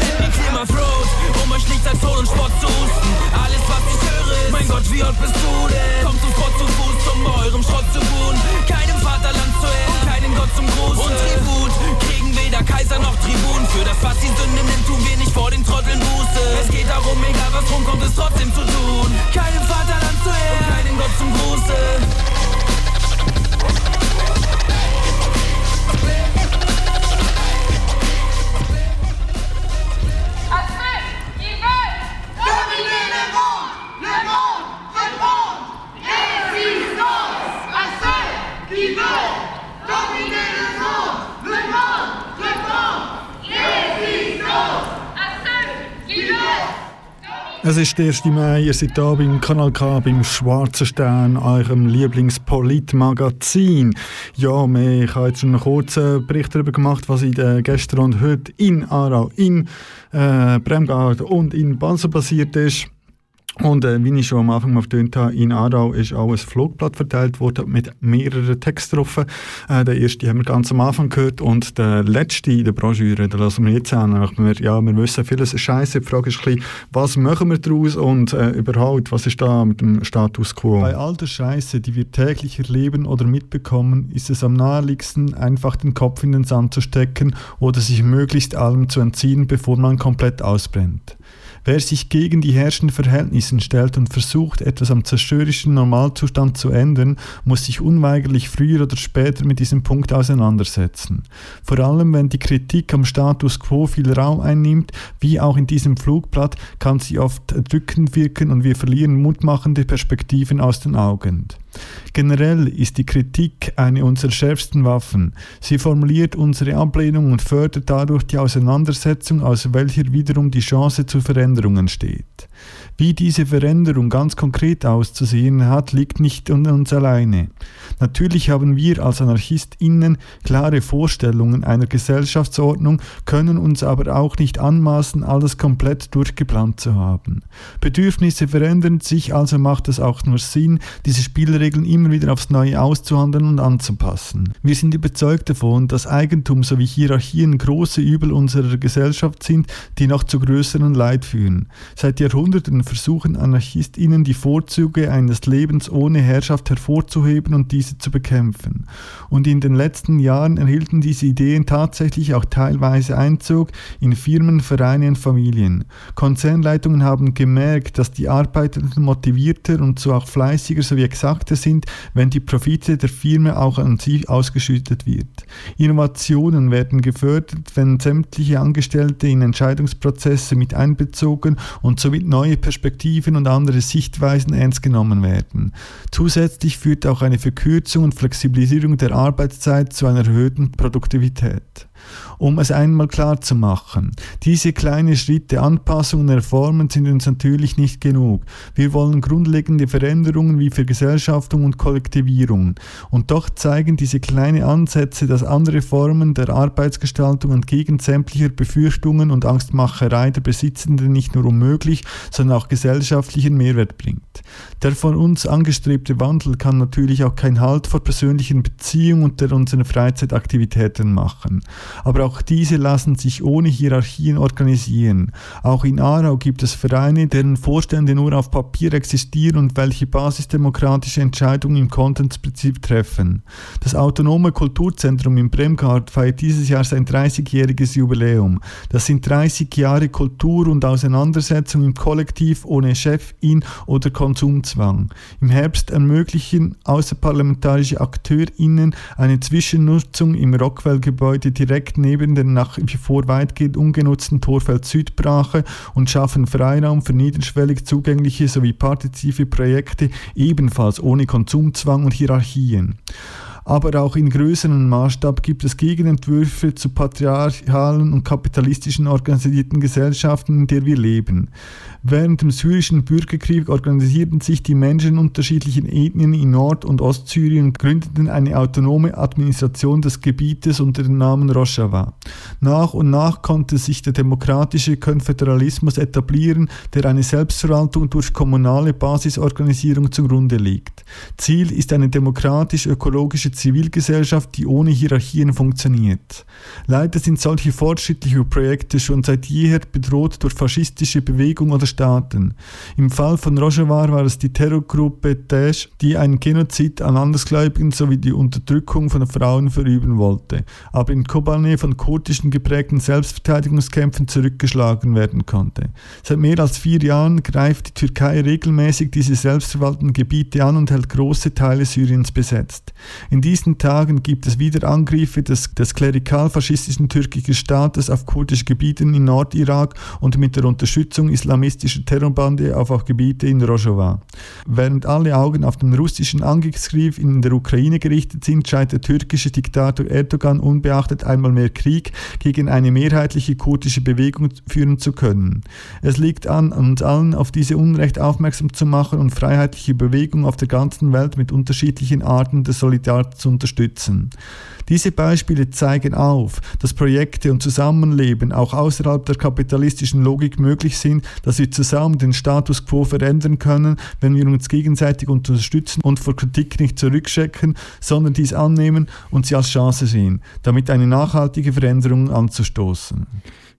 Handy Klima Throat, um euch nichts als Ton und Sport zu husten. Alles, was ich höre, ist, mein Gott, wie alt bist du denn? Komm zum Sport zu Fuß, um eurem Schrott zu ruhen. Keinem Vaterland zu Ehren, keinen Gott zum Gruß. Und Tribut kriegen weder Kaiser noch Tribun. Für das, was die Sünde nimmt, tun wir nicht vor den Trotteln Buße. Es geht darum, egal was rumkommt, es trotzdem zu tun. Keinem Vaterland zu Ehren, keinen Gott zum Gruße. Es ist der 1. Mai, ihr seid hier beim Kanal K, beim Schwarzen Stern, eurem Lieblingspolitmagazin. Ja, ich habe jetzt schon einen kurzen Bericht darüber gemacht, was in der gestern und heute in Aarau, in äh, Bremgarten und in Basel passiert ist. Und äh, wie ich schon am Anfang mal erwähnt habe, in Aarau ist auch ein Flugblatt verteilt worden mit mehreren Texten drauf. Äh, der erste haben wir ganz am Anfang gehört und der letzte in der Broschüre, den lassen wir jetzt an. Wir, ja, wir wissen vieles Scheiße. Die Frage ist ein bisschen, was machen wir daraus und äh, überhaupt, was ist da mit dem Status quo? Bei all der Scheiße, die wir täglich erleben oder mitbekommen, ist es am naheliegendsten, einfach den Kopf in den Sand zu stecken oder sich möglichst allem zu entziehen, bevor man komplett ausbrennt. Wer sich gegen die herrschenden Verhältnisse stellt und versucht, etwas am zerstörerischen Normalzustand zu ändern, muss sich unweigerlich früher oder später mit diesem Punkt auseinandersetzen. Vor allem, wenn die Kritik am Status quo viel Raum einnimmt, wie auch in diesem Flugblatt, kann sie oft drückend wirken und wir verlieren mutmachende Perspektiven aus den Augen. Generell ist die Kritik eine unserer schärfsten Waffen. Sie formuliert unsere Ablehnung und fördert dadurch die Auseinandersetzung, aus welcher wiederum die Chance zu Veränderungen steht. Wie diese Veränderung ganz konkret auszusehen hat, liegt nicht an uns alleine. Natürlich haben wir als AnarchistInnen klare Vorstellungen einer Gesellschaftsordnung, können uns aber auch nicht anmaßen, alles komplett durchgeplant zu haben. Bedürfnisse verändern sich, also macht es auch nur Sinn, diese Spielregeln immer wieder aufs Neue auszuhandeln und anzupassen. Wir sind überzeugt davon, dass Eigentum sowie Hierarchien große Übel unserer Gesellschaft sind, die noch zu größeren Leid führen. Seit Jahrhunderten versuchen AnarchistInnen die Vorzüge eines Lebens ohne Herrschaft hervorzuheben und diese zu bekämpfen. Und in den letzten Jahren erhielten diese Ideen tatsächlich auch teilweise Einzug in Firmen, Vereine und Familien. Konzernleitungen haben gemerkt, dass die Arbeitenden motivierter und so auch fleißiger sowie exakter sind, wenn die Profite der Firma auch an sie ausgeschüttet wird. Innovationen werden gefördert, wenn sämtliche Angestellte in Entscheidungsprozesse mit einbezogen und somit neue Perspektiven und andere Sichtweisen ernst genommen werden. Zusätzlich führt auch eine Verkürzung und Flexibilisierung der Arbeitszeit zu einer erhöhten Produktivität um es einmal klar zu machen. Diese kleinen Schritte, Anpassungen und Reformen sind uns natürlich nicht genug. Wir wollen grundlegende Veränderungen wie Vergesellschaftung und Kollektivierung. Und doch zeigen diese kleinen Ansätze, dass andere Formen der Arbeitsgestaltung entgegen sämtlicher Befürchtungen und Angstmacherei der Besitzenden nicht nur unmöglich, sondern auch gesellschaftlichen Mehrwert bringt. Der von uns angestrebte Wandel kann natürlich auch kein Halt vor persönlichen Beziehungen und unseren Freizeitaktivitäten machen. Aber auch diese lassen sich ohne Hierarchien organisieren. Auch in Aarau gibt es Vereine, deren Vorstände nur auf Papier existieren und welche basisdemokratische Entscheidungen im Kontensprinzip treffen. Das Autonome Kulturzentrum in Bremgard feiert dieses Jahr sein 30-jähriges Jubiläum. Das sind 30 Jahre Kultur und Auseinandersetzung im Kollektiv ohne Chefin oder Konsumzwang. Im Herbst ermöglichen außerparlamentarische AkteurInnen eine Zwischennutzung im Rockwell-Gebäude direkt direkt neben der nach wie vor weitgehend ungenutzten Torfeld Südbrache und schaffen Freiraum für niederschwellig zugängliche sowie partizipative Projekte, ebenfalls ohne Konsumzwang und Hierarchien aber auch in größerem Maßstab gibt es Gegenentwürfe zu patriarchalen und kapitalistischen organisierten Gesellschaften, in der wir leben. Während dem syrischen Bürgerkrieg organisierten sich die Menschen unterschiedlichen Ethnien in Nord- und Ostsyrien und gründeten eine autonome Administration des Gebietes unter dem Namen Rojava. Nach und nach konnte sich der demokratische Konföderalismus etablieren, der eine Selbstverwaltung durch kommunale Basisorganisierung zugrunde liegt. Ziel ist eine demokratisch-ökologische Zivilgesellschaft, die ohne Hierarchien funktioniert. Leider sind solche fortschrittliche Projekte schon seit jeher bedroht durch faschistische Bewegungen oder Staaten. Im Fall von Rojava war es die Terrorgruppe Daesh, die einen Genozid an Andersgläubigen sowie die Unterdrückung von Frauen verüben wollte, aber in Kobane von kurdischen geprägten Selbstverteidigungskämpfen zurückgeschlagen werden konnte. Seit mehr als vier Jahren greift die Türkei regelmäßig diese selbstverwalteten Gebiete an und hält große Teile Syriens besetzt. In diesen Tagen gibt es wieder Angriffe des, des klerikal-faschistischen türkischen Staates auf kurdische Gebiete in Nordirak und mit der Unterstützung islamistischer Terrorbande auf auch Gebiete in Rojava. Während alle Augen auf den russischen Angriffskrieg in der Ukraine gerichtet sind, scheint der türkische Diktator Erdogan unbeachtet einmal mehr Krieg gegen eine mehrheitliche kurdische Bewegung führen zu können. Es liegt an uns allen, auf diese Unrecht aufmerksam zu machen und freiheitliche Bewegung auf der ganzen Welt mit unterschiedlichen Arten der Solidarität zu unterstützen. Diese Beispiele zeigen auf, dass Projekte und Zusammenleben auch außerhalb der kapitalistischen Logik möglich sind, dass wir zusammen den Status quo verändern können, wenn wir uns gegenseitig unterstützen und vor Kritik nicht zurückschrecken, sondern dies annehmen und sie als Chance sehen, damit eine nachhaltige Veränderung anzustoßen.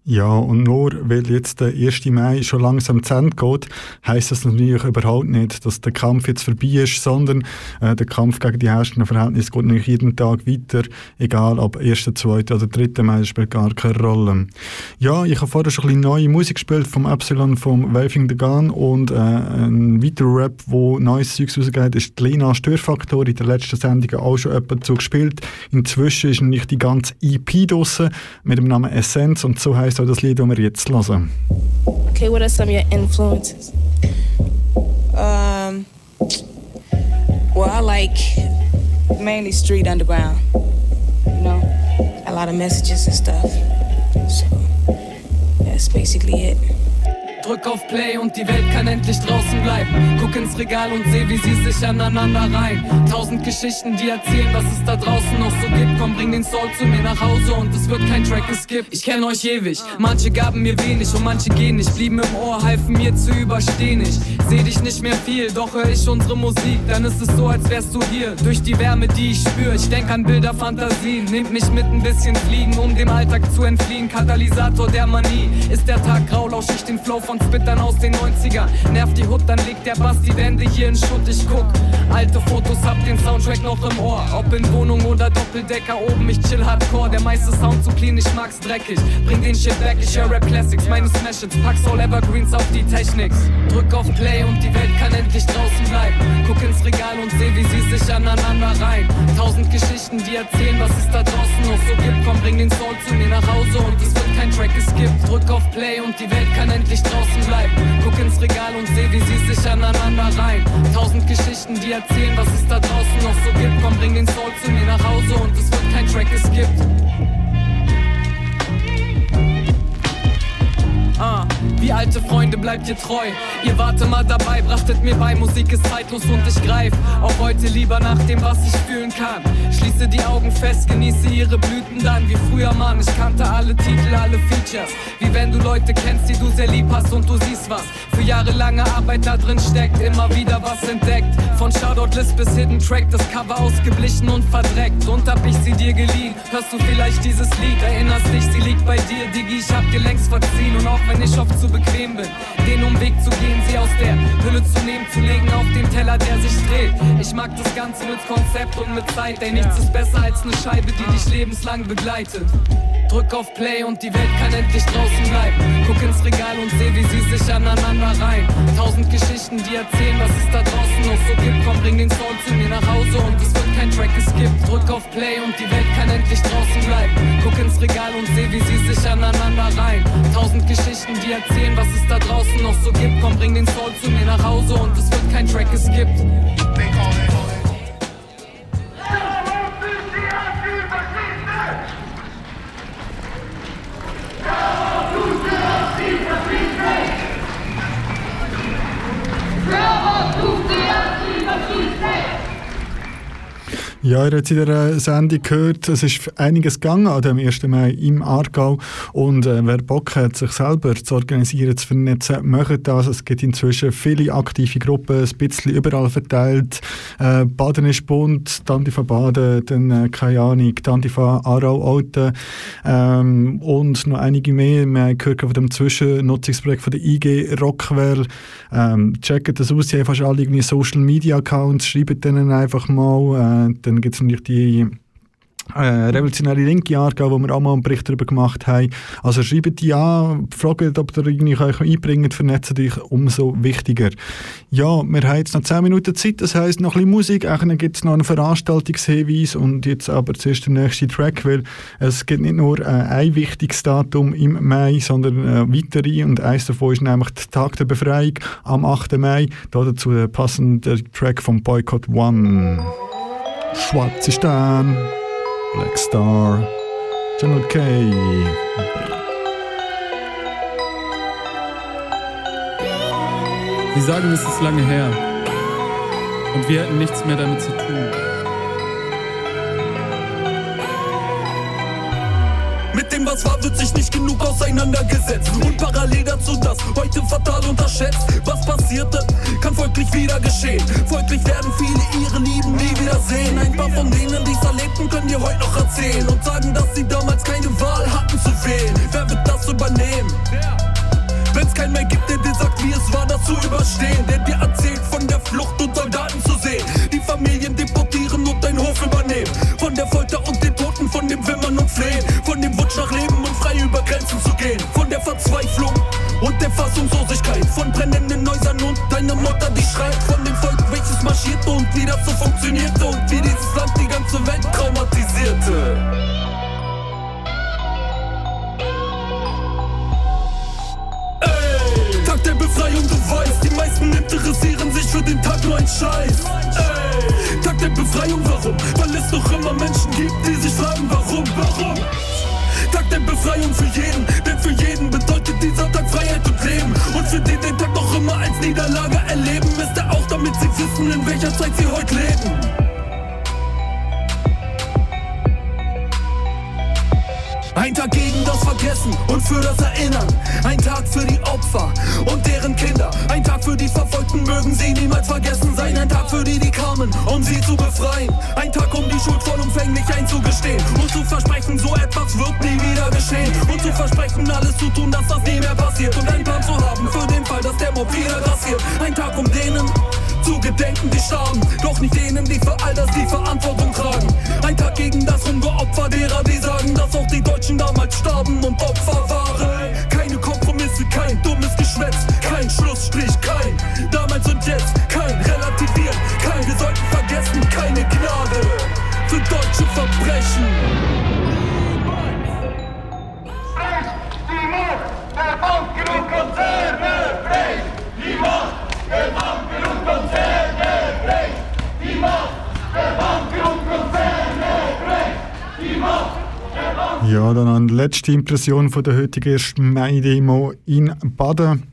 Ja, und nur weil jetzt der 1. Mai schon langsam zu Ende geht, heisst das natürlich überhaupt nicht, dass der Kampf jetzt vorbei ist, sondern äh, der Kampf gegen die herrschenden Verhältnisse geht natürlich jeden Tag weiter, egal ob 1., 2. oder 3. Mai, spielt gar keine Rolle. Ja, ich habe vorher schon ein bisschen neue Musik gespielt vom Epsilon, vom Waving the Gun und äh, ein weiterer Rap, wo neues Zeugs rausgeht, ist die Lena Störfaktor, in der letzten Sendung auch schon jemand dazu gespielt. Inzwischen ist nämlich die ganze EP draussen mit dem Namen Essence und so heisst auch das Lied, das wir jetzt hören. Okay, what are some of your influences? Um, well, I like mainly street underground. You know, a lot of messages and stuff. So that's basically it. Drück auf Play und die Welt kann endlich draußen bleiben. Guck ins Regal und seh, wie sie sich aneinander reihen. Tausend Geschichten, die erzählen, was es da draußen noch so gibt. Komm, bring den Soul zu mir nach Hause und es wird kein Track geskippt. Ich kenn euch ewig, manche gaben mir wenig und manche gehen nicht. Blieben im Ohr, halfen mir zu überstehen. Ich seh dich nicht mehr viel, doch hör ich unsere Musik. Dann ist es so, als wärst du hier. Durch die Wärme, die ich spür. Ich denk an Bilder, Fantasien. Nehmt mich mit ein bisschen Fliegen, um dem Alltag zu entfliehen. Katalysator der Manie. Ist der Tag grau, lausch ich den Flow von Spittern aus den 90ern. Nervt die Hut, dann legt der Bass die Wände hier in Schutt. Ich guck alte Fotos, hab den Soundtrack noch im Ohr. Ob in Wohnung oder Doppeldecker oben, ich chill hardcore. Der meiste Sound zu clean, ich mag's dreckig. Bring den Shit weg, ich hör Rap Classics, meine Smash-Hits. Pack Soul Evergreens auf die Techniks. Drück auf Play und die Welt kann endlich draußen bleiben. Guck ins Regal und seh, wie sie sich aneinander reihen. Tausend Geschichten, die erzählen, was es da draußen noch so gibt. Komm, bring den Soul zu mir nach Hause und es wird kein Track geskippt. Drück auf Play und die Welt kann endlich draußen bleiben. Guck ins Regal und seh, wie sie sich aneinander reihen. Tausend Geschichten, die erzählen, was es da draußen noch so gibt. Komm, bring den Soul zu mir nach Hause und es wird kein Track geskippt. Ah, wie alte Freunde bleibt ihr treu. Ihr wart immer dabei, brachtet mir bei, Musik ist zeitlos und ich greif auch heute lieber nach dem, was ich fühlen kann. Schließe die Augen fest, genieße ihre Blüten dann wie früher, Mann. Ich kannte alle Titel, alle Features. Wie wenn du Leute kennst, die du sehr lieb hast und du siehst was. Für jahrelange Arbeit da drin steckt, immer wieder was entdeckt. Von Shoutout List bis Hidden Track, das Cover ausgeblichen und verdreckt. Und hab ich sie dir geliehen. Hörst du vielleicht dieses Lied? Erinnerst dich, sie liegt bei dir, Diggi, ich hab dir längst verziehen. Und auch wenn ich oft zu bequem bin, den Umweg zu gehen, sie aus der Hülle zu nehmen, zu legen auf den Teller, der sich dreht. Ich mag das Ganze mit Konzept und mit Zeit, ey, nichts ist besser als eine Scheibe, die dich lebenslang begleitet. Drück auf Play und die Welt kann endlich draußen bleiben. Guck ins Regal und seh, wie sie sich aneinander reihen. Tausend Geschichten, die erzählen, was es da draußen noch so gibt. Komm, bring den Soul zu mir nach Hause und es wird kein Track geskippt. Drück auf Play und die Welt kann endlich draußen bleiben. Guck ins Regal und seh, wie sie sich aneinander reihen. Tausend Geschichten, die erzählen, was es da draußen noch so gibt. Komm, bring den Soul zu mir nach Hause und es wird kein Track geskippt. Ja, ihr habt in der Sendung gehört, es ist einiges gegangen an dem 1. Mai im Aargau und äh, wer Bock hat, sich selber zu organisieren, zu vernetzen, macht das. Es gibt inzwischen viele aktive Gruppen, ein bisschen überall verteilt. Äh, Baden ist bunt, Tantifa Baden, dann äh, keine Ahnung, Tantifa Aarau Alten ähm, und noch einige mehr. Wir haben gehört von dem Zwischennutzungsprojekt von der IG Rockwell. Ähm, checkt das aus, sie haben fast alle irgendwie Social Media Accounts, schreibt denen einfach mal. Äh, dann gibt es natürlich die äh, revolutionäre linke Aargau, wo wir auch mal einen Bericht darüber gemacht haben. Also schreibt die an, fragt, ob ihr irgendwie euch einbringen könnt, vernetzt euch umso wichtiger. Ja, wir haben jetzt noch 10 Minuten Zeit, das heisst noch ein bisschen Musik, dann gibt es noch einen Veranstaltungshinweis und jetzt aber zuerst der nächste Track, weil es gibt nicht nur äh, ein wichtiges Datum im Mai, sondern äh, weitere und eins davon ist nämlich der Tag der Befreiung am 8. Mai. dazu der passende Track vom Boycott One. Schwarze Stern, Black Star, Channel K. Sie sagen, es ist lange her und wir hätten nichts mehr damit zu tun. Mit dem, was war, wird sich nicht genug auseinandergesetzt. Und parallel dazu das heute fatal unterschätzt. Was passierte, folglich wieder geschehen. Folglich werden viele ihre Lieben nie wiedersehen. Ein paar von denen, die es erlebten, können dir heute noch erzählen und sagen, dass sie damals keine Wahl hatten zu wählen. Wer wird das übernehmen? Wenn's keinen mehr gibt, der dir sagt, wie es war, das zu überstehen. Der dir erzählt von der Flucht und Soldaten zu sehen. Die Familien deportieren und deinen Hof übernehmen. Von der Folter und den Toten, von dem Wimmern und Flehen. Von dem Wunsch nach Leben und Grenzen zu gehen. Von der Verzweiflung und der Fassungslosigkeit. Von brennenden Häusern und deiner Mutter, die schreit. Von dem Volk, welches marschierte und wie das so funktionierte. Und wie dieses Land die ganze Welt traumatisierte. Tag der Befreiung, du weißt, die meisten interessieren sich für den Tag nur ein Scheiß. Ey, Tag der Befreiung, warum? Weil es doch immer Menschen gibt, die sich fragen, warum, warum? Tag der Befreiung für jeden, denn für jeden bedeutet dieser Tag Freiheit und Leben. Und für den den Tag noch immer als Niederlage erleben, ist er auch, damit sie wissen, in welcher Zeit sie heute leben. Ein Tag gegen das Vergessen und für das Erinnern. Ein Tag für die Opfer und deren Kinder. Ein Tag für die Verfolgten, mögen sie niemals vergessen sein. Ein Tag für die, die kamen, um sie zu befreien. Ein Tag, um die Schuld vollumfänglich einzugestehen. Und zu versprechen, so etwas wird nie wieder geschehen. Und zu versprechen, alles zu tun, dass das nie mehr passiert. Und einen Plan zu haben für den Fall, dass der Mob wieder grassiert. Ein Tag, um denen zu gedenken, die starben. Doch nicht denen, die für all das die Verantwortung tragen. Ein Tag gegen das Hungeropfer derer, die sagen, dass auch die Deutschen damals starben und Opfer waren. Keine Kompromisse, kein dummes Geschwätz, kein Schlussstrich, kein damals und jetzt, kein relativieren, kein wir sollten vergessen, keine Gnade für deutsche Verbrechen. Letzte Impression von der heutigen 1. Mai-Demo in Baden.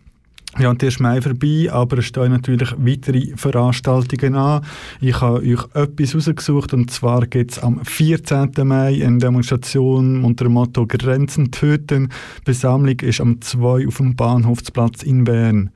Ja, und der ist Mai vorbei, aber es stehen natürlich weitere Veranstaltungen an. Ich habe euch etwas rausgesucht und zwar gibt es am 14. Mai eine Demonstration unter dem Motto Grenzen töten. Die Besammlung ist am 2 auf dem Bahnhofsplatz in Bern.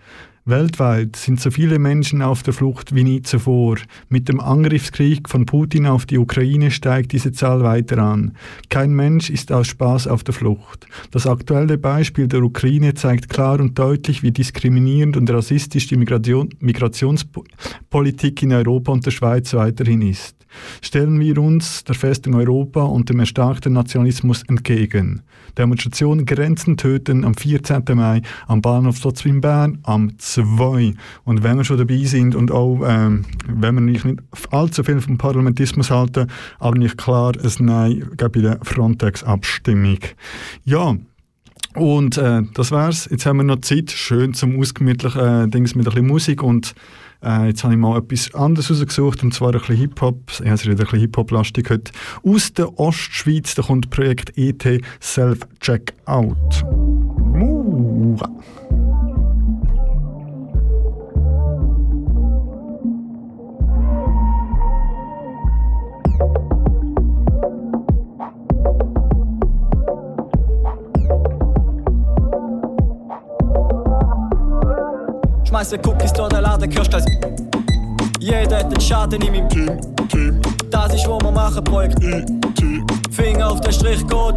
Weltweit sind so viele Menschen auf der Flucht wie nie zuvor. Mit dem Angriffskrieg von Putin auf die Ukraine steigt diese Zahl weiter an. Kein Mensch ist aus Spaß auf der Flucht. Das aktuelle Beispiel der Ukraine zeigt klar und deutlich, wie diskriminierend und rassistisch die Migration, Migrationspolitik in Europa und der Schweiz weiterhin ist. Stellen wir uns der Festung Europa und dem erstarkten Nationalismus entgegen. Demonstration Grenzen töten am 14. Mai am Bahnhof in Bern am 2. Und wenn wir schon dabei sind und auch ähm, wenn wir nicht allzu viel vom Parlamentismus halten, aber nicht klar ein Nein bei der Frontex-Abstimmung. Ja, und äh, das wär's. Jetzt haben wir noch Zeit, schön zum ausgemütlichen äh, Dings mit ein bisschen Musik und äh, jetzt habe ich mal etwas anderes rausgesucht, und zwar ein bisschen Hip-Hop. Ich habe es wieder ein bisschen Hip-Hop-lastig heute. Aus der Ostschweiz, da kommt Projekt ET Self-Checkout. Mura. schmeiße Cookies durch den Laden, Kirsch Schaden in meinem Team, Team. Das ist, was wir machen, Projekt Finger auf den Strichcode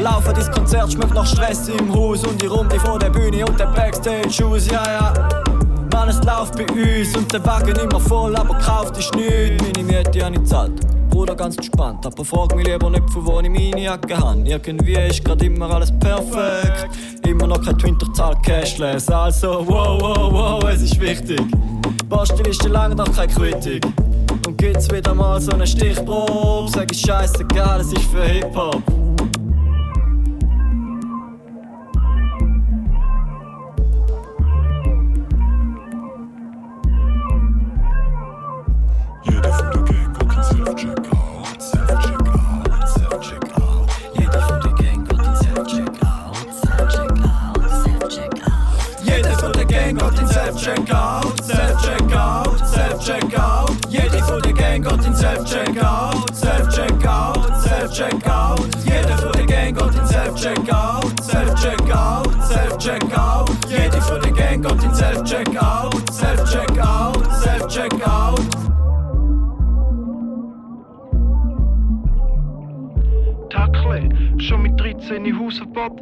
Laufe das Konzert, schmeckt nach Stress im Haus und die Runde vor der Bühne und der Backstage-Shoes, ja, ja. Mann, es läuft bei uns und der Wagen immer voll, aber kauft ist nichts. Meine Miete habe ich zahlt. Bruder, ganz entspannt, aber frag mich lieber nicht, von wo ich meine Jacke habe. Irgendwie ist grad immer alles perfekt. Immer noch kein Twinterzahl Cashless, also wow, wow, wow, es ist wichtig. Basteliste lange noch keine Kritik. Und gibt's wieder mal so eine Stichprobe, sag ich scheißegal, es ist für Hip-Hop. Jeder von Self-Checkout, Self-Checkout. Jeder von der Gang hat den Self-Checkout, Self-Checkout, Self-Checkout. Jeder von der Gang hat den Self-Checkout, Self-Checkout, Self-Checkout. Jeder von der Gang hat den Self-Checkout, Self-Checkout, Self-Checkout. Schon mit 13 Hausverbot.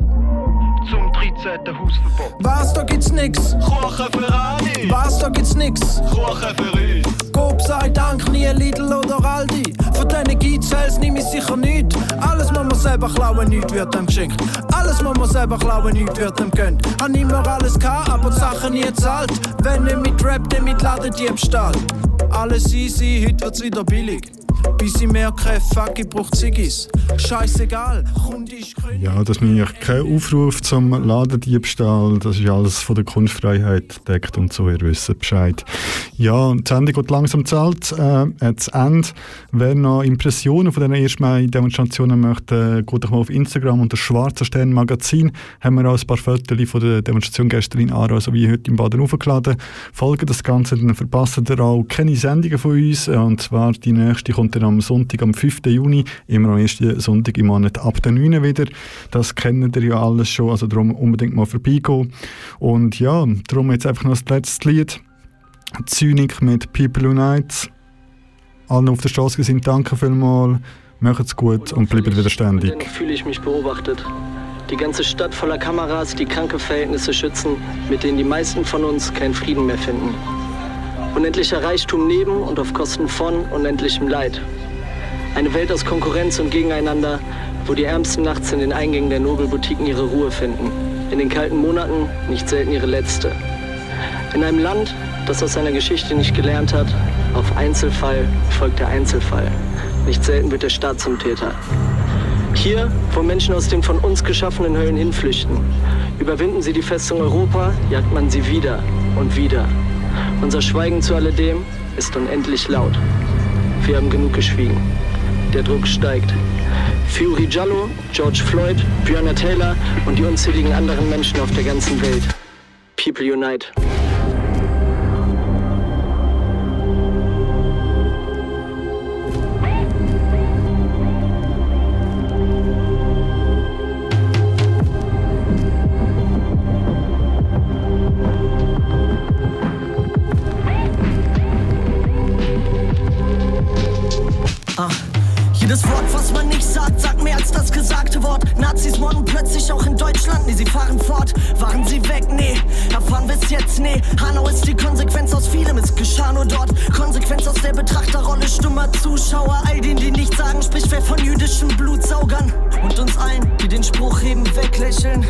Zum 13. Hausverbot. Was, da gibt's nix? Kuchen für alle. Was, da gibt's nix? Kuchen für uns. Gott sei Dank nie Lidl oder Aldi. Von diesen Geizels nehme ich sicher nicht. Alles muss man selber klauen, nichts wird dem geschenkt. Alles muss man selber klauen, nichts wird dem gönnt. Han immer alles gehabt, aber die Sachen nie zahlt. Wenn nicht mit Rap, dann mit Ladendiebstahl. Alles easy, heute wird's wieder billig. Bis ich merke, fuck, ich brauch Ziggis. Scheißegal, Kunde ist Ja, das ist mir kein Aufruf zum Ladendiebstahl. Das ist alles von der Kunstfreiheit deckt und so, ihr wisst Bescheid. Ja, die Sendung geht langsam zahlt. Äh, das Ende. Wer noch Impressionen von diesen 1. Mai-Demonstrationen möchte, geht doch mal auf Instagram unter Schwarzer Stern Magazin. Haben wir auch ein paar Fotos von der Demonstration gestern in Aarau sowie heute im Baden hochgeladen. Folgt das Ganze, dann verpasst ihr auch keine Sendungen von uns. Und zwar die nächste kommt dann am Sonntag, am 5. Juni, immer am ersten Sonntag im Monat ab der 9. wieder. Das kennt ihr ja alles schon, also darum unbedingt mal vorbeigehen. Und ja, darum jetzt einfach noch das letzte Lied. Zynik mit People Unite. Allen auf der Straße sind, danke vielmals. Macht's gut und bleibt wieder ständig. Fühle ich mich beobachtet. Die ganze Stadt voller Kameras, die kranke Verhältnisse schützen, mit denen die meisten von uns keinen Frieden mehr finden. Unendlicher Reichtum neben und auf Kosten von unendlichem Leid. Eine Welt aus Konkurrenz und Gegeneinander, wo die Ärmsten nachts in den Eingängen der Nobelboutiquen ihre Ruhe finden. In den kalten Monaten nicht selten ihre letzte. In einem Land, das aus seiner Geschichte nicht gelernt hat, auf Einzelfall folgt der Einzelfall. Nicht selten wird der Staat zum Täter. Hier, wo Menschen aus den von uns geschaffenen Höllen hinflüchten, überwinden sie die Festung Europa, jagt man sie wieder und wieder. Unser Schweigen zu alledem ist unendlich laut. Wir haben genug geschwiegen. Der Druck steigt. Fury Giallo, George Floyd, Breonna Taylor und die unzähligen anderen Menschen auf der ganzen Welt. People unite. Jedes Wort, was man nicht sagt, sagt mehr als das gesagte Wort. Nazis morden plötzlich auch in Deutschland, nee, sie fahren fort. Waren sie weg? Nee, erfahren wir's jetzt? Nee, Hanau ist die Konsequenz aus vielem, es geschah nur dort. Konsequenz aus der Betrachterrolle stummer Zuschauer. All denen, die nicht sagen, spricht wer von jüdischen Blutsaugern. Und uns allen, die den Spruch heben, weglächeln.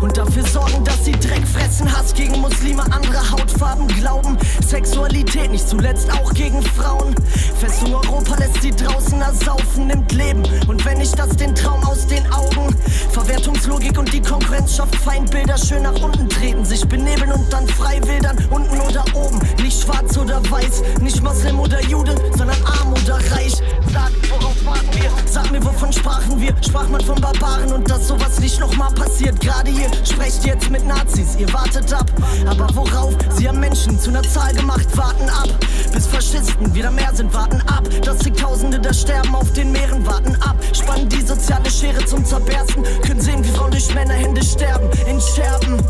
Und dafür sorgen, dass sie Dreck fressen. Hass gegen Muslime, andere Hautfarben glauben. Sexualität nicht zuletzt auch gegen Frauen. Festung Europa lässt sie draußen ersaufen, nimmt Leben. Und wenn nicht das den Traum aus den Augen. Verwertungslogik und die Konkurrenz schafft Feindbilder. Schön nach unten treten, sich benebeln und dann frei wildern. Unten oder oben, nicht schwarz oder weiß. Nicht Moslem oder Jude, sondern arm oder reich. Sag, worauf warten wir? Sag mir, wovon sprachen wir? Sprach man von Barbaren und dass sowas nicht nochmal passiert. Gerade hier sprecht jetzt mit Nazis, ihr wartet ab. Aber worauf? Sie haben Menschen zu einer Zahl gemacht, warten ab. Bis Faschisten wieder mehr sind, warten ab. Dass Zigtausende da sterben auf den Meeren, warten ab. Spannen die soziale Schere zum Zerbersten. Können sehen, wie Frauen durch Männerhände sterben, in Scherben.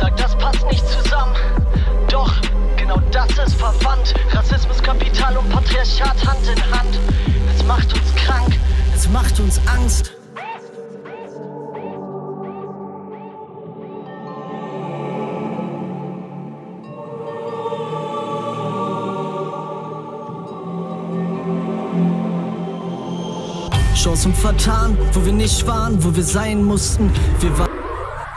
Sag, das passt nicht zusammen. Doch, genau das ist verwandt. Rassismus, Kapital und Patriarchat Hand in Hand. Es macht uns krank, es macht uns Angst. Chancen vertan, wo wir nicht waren, wo wir sein mussten. Wir waren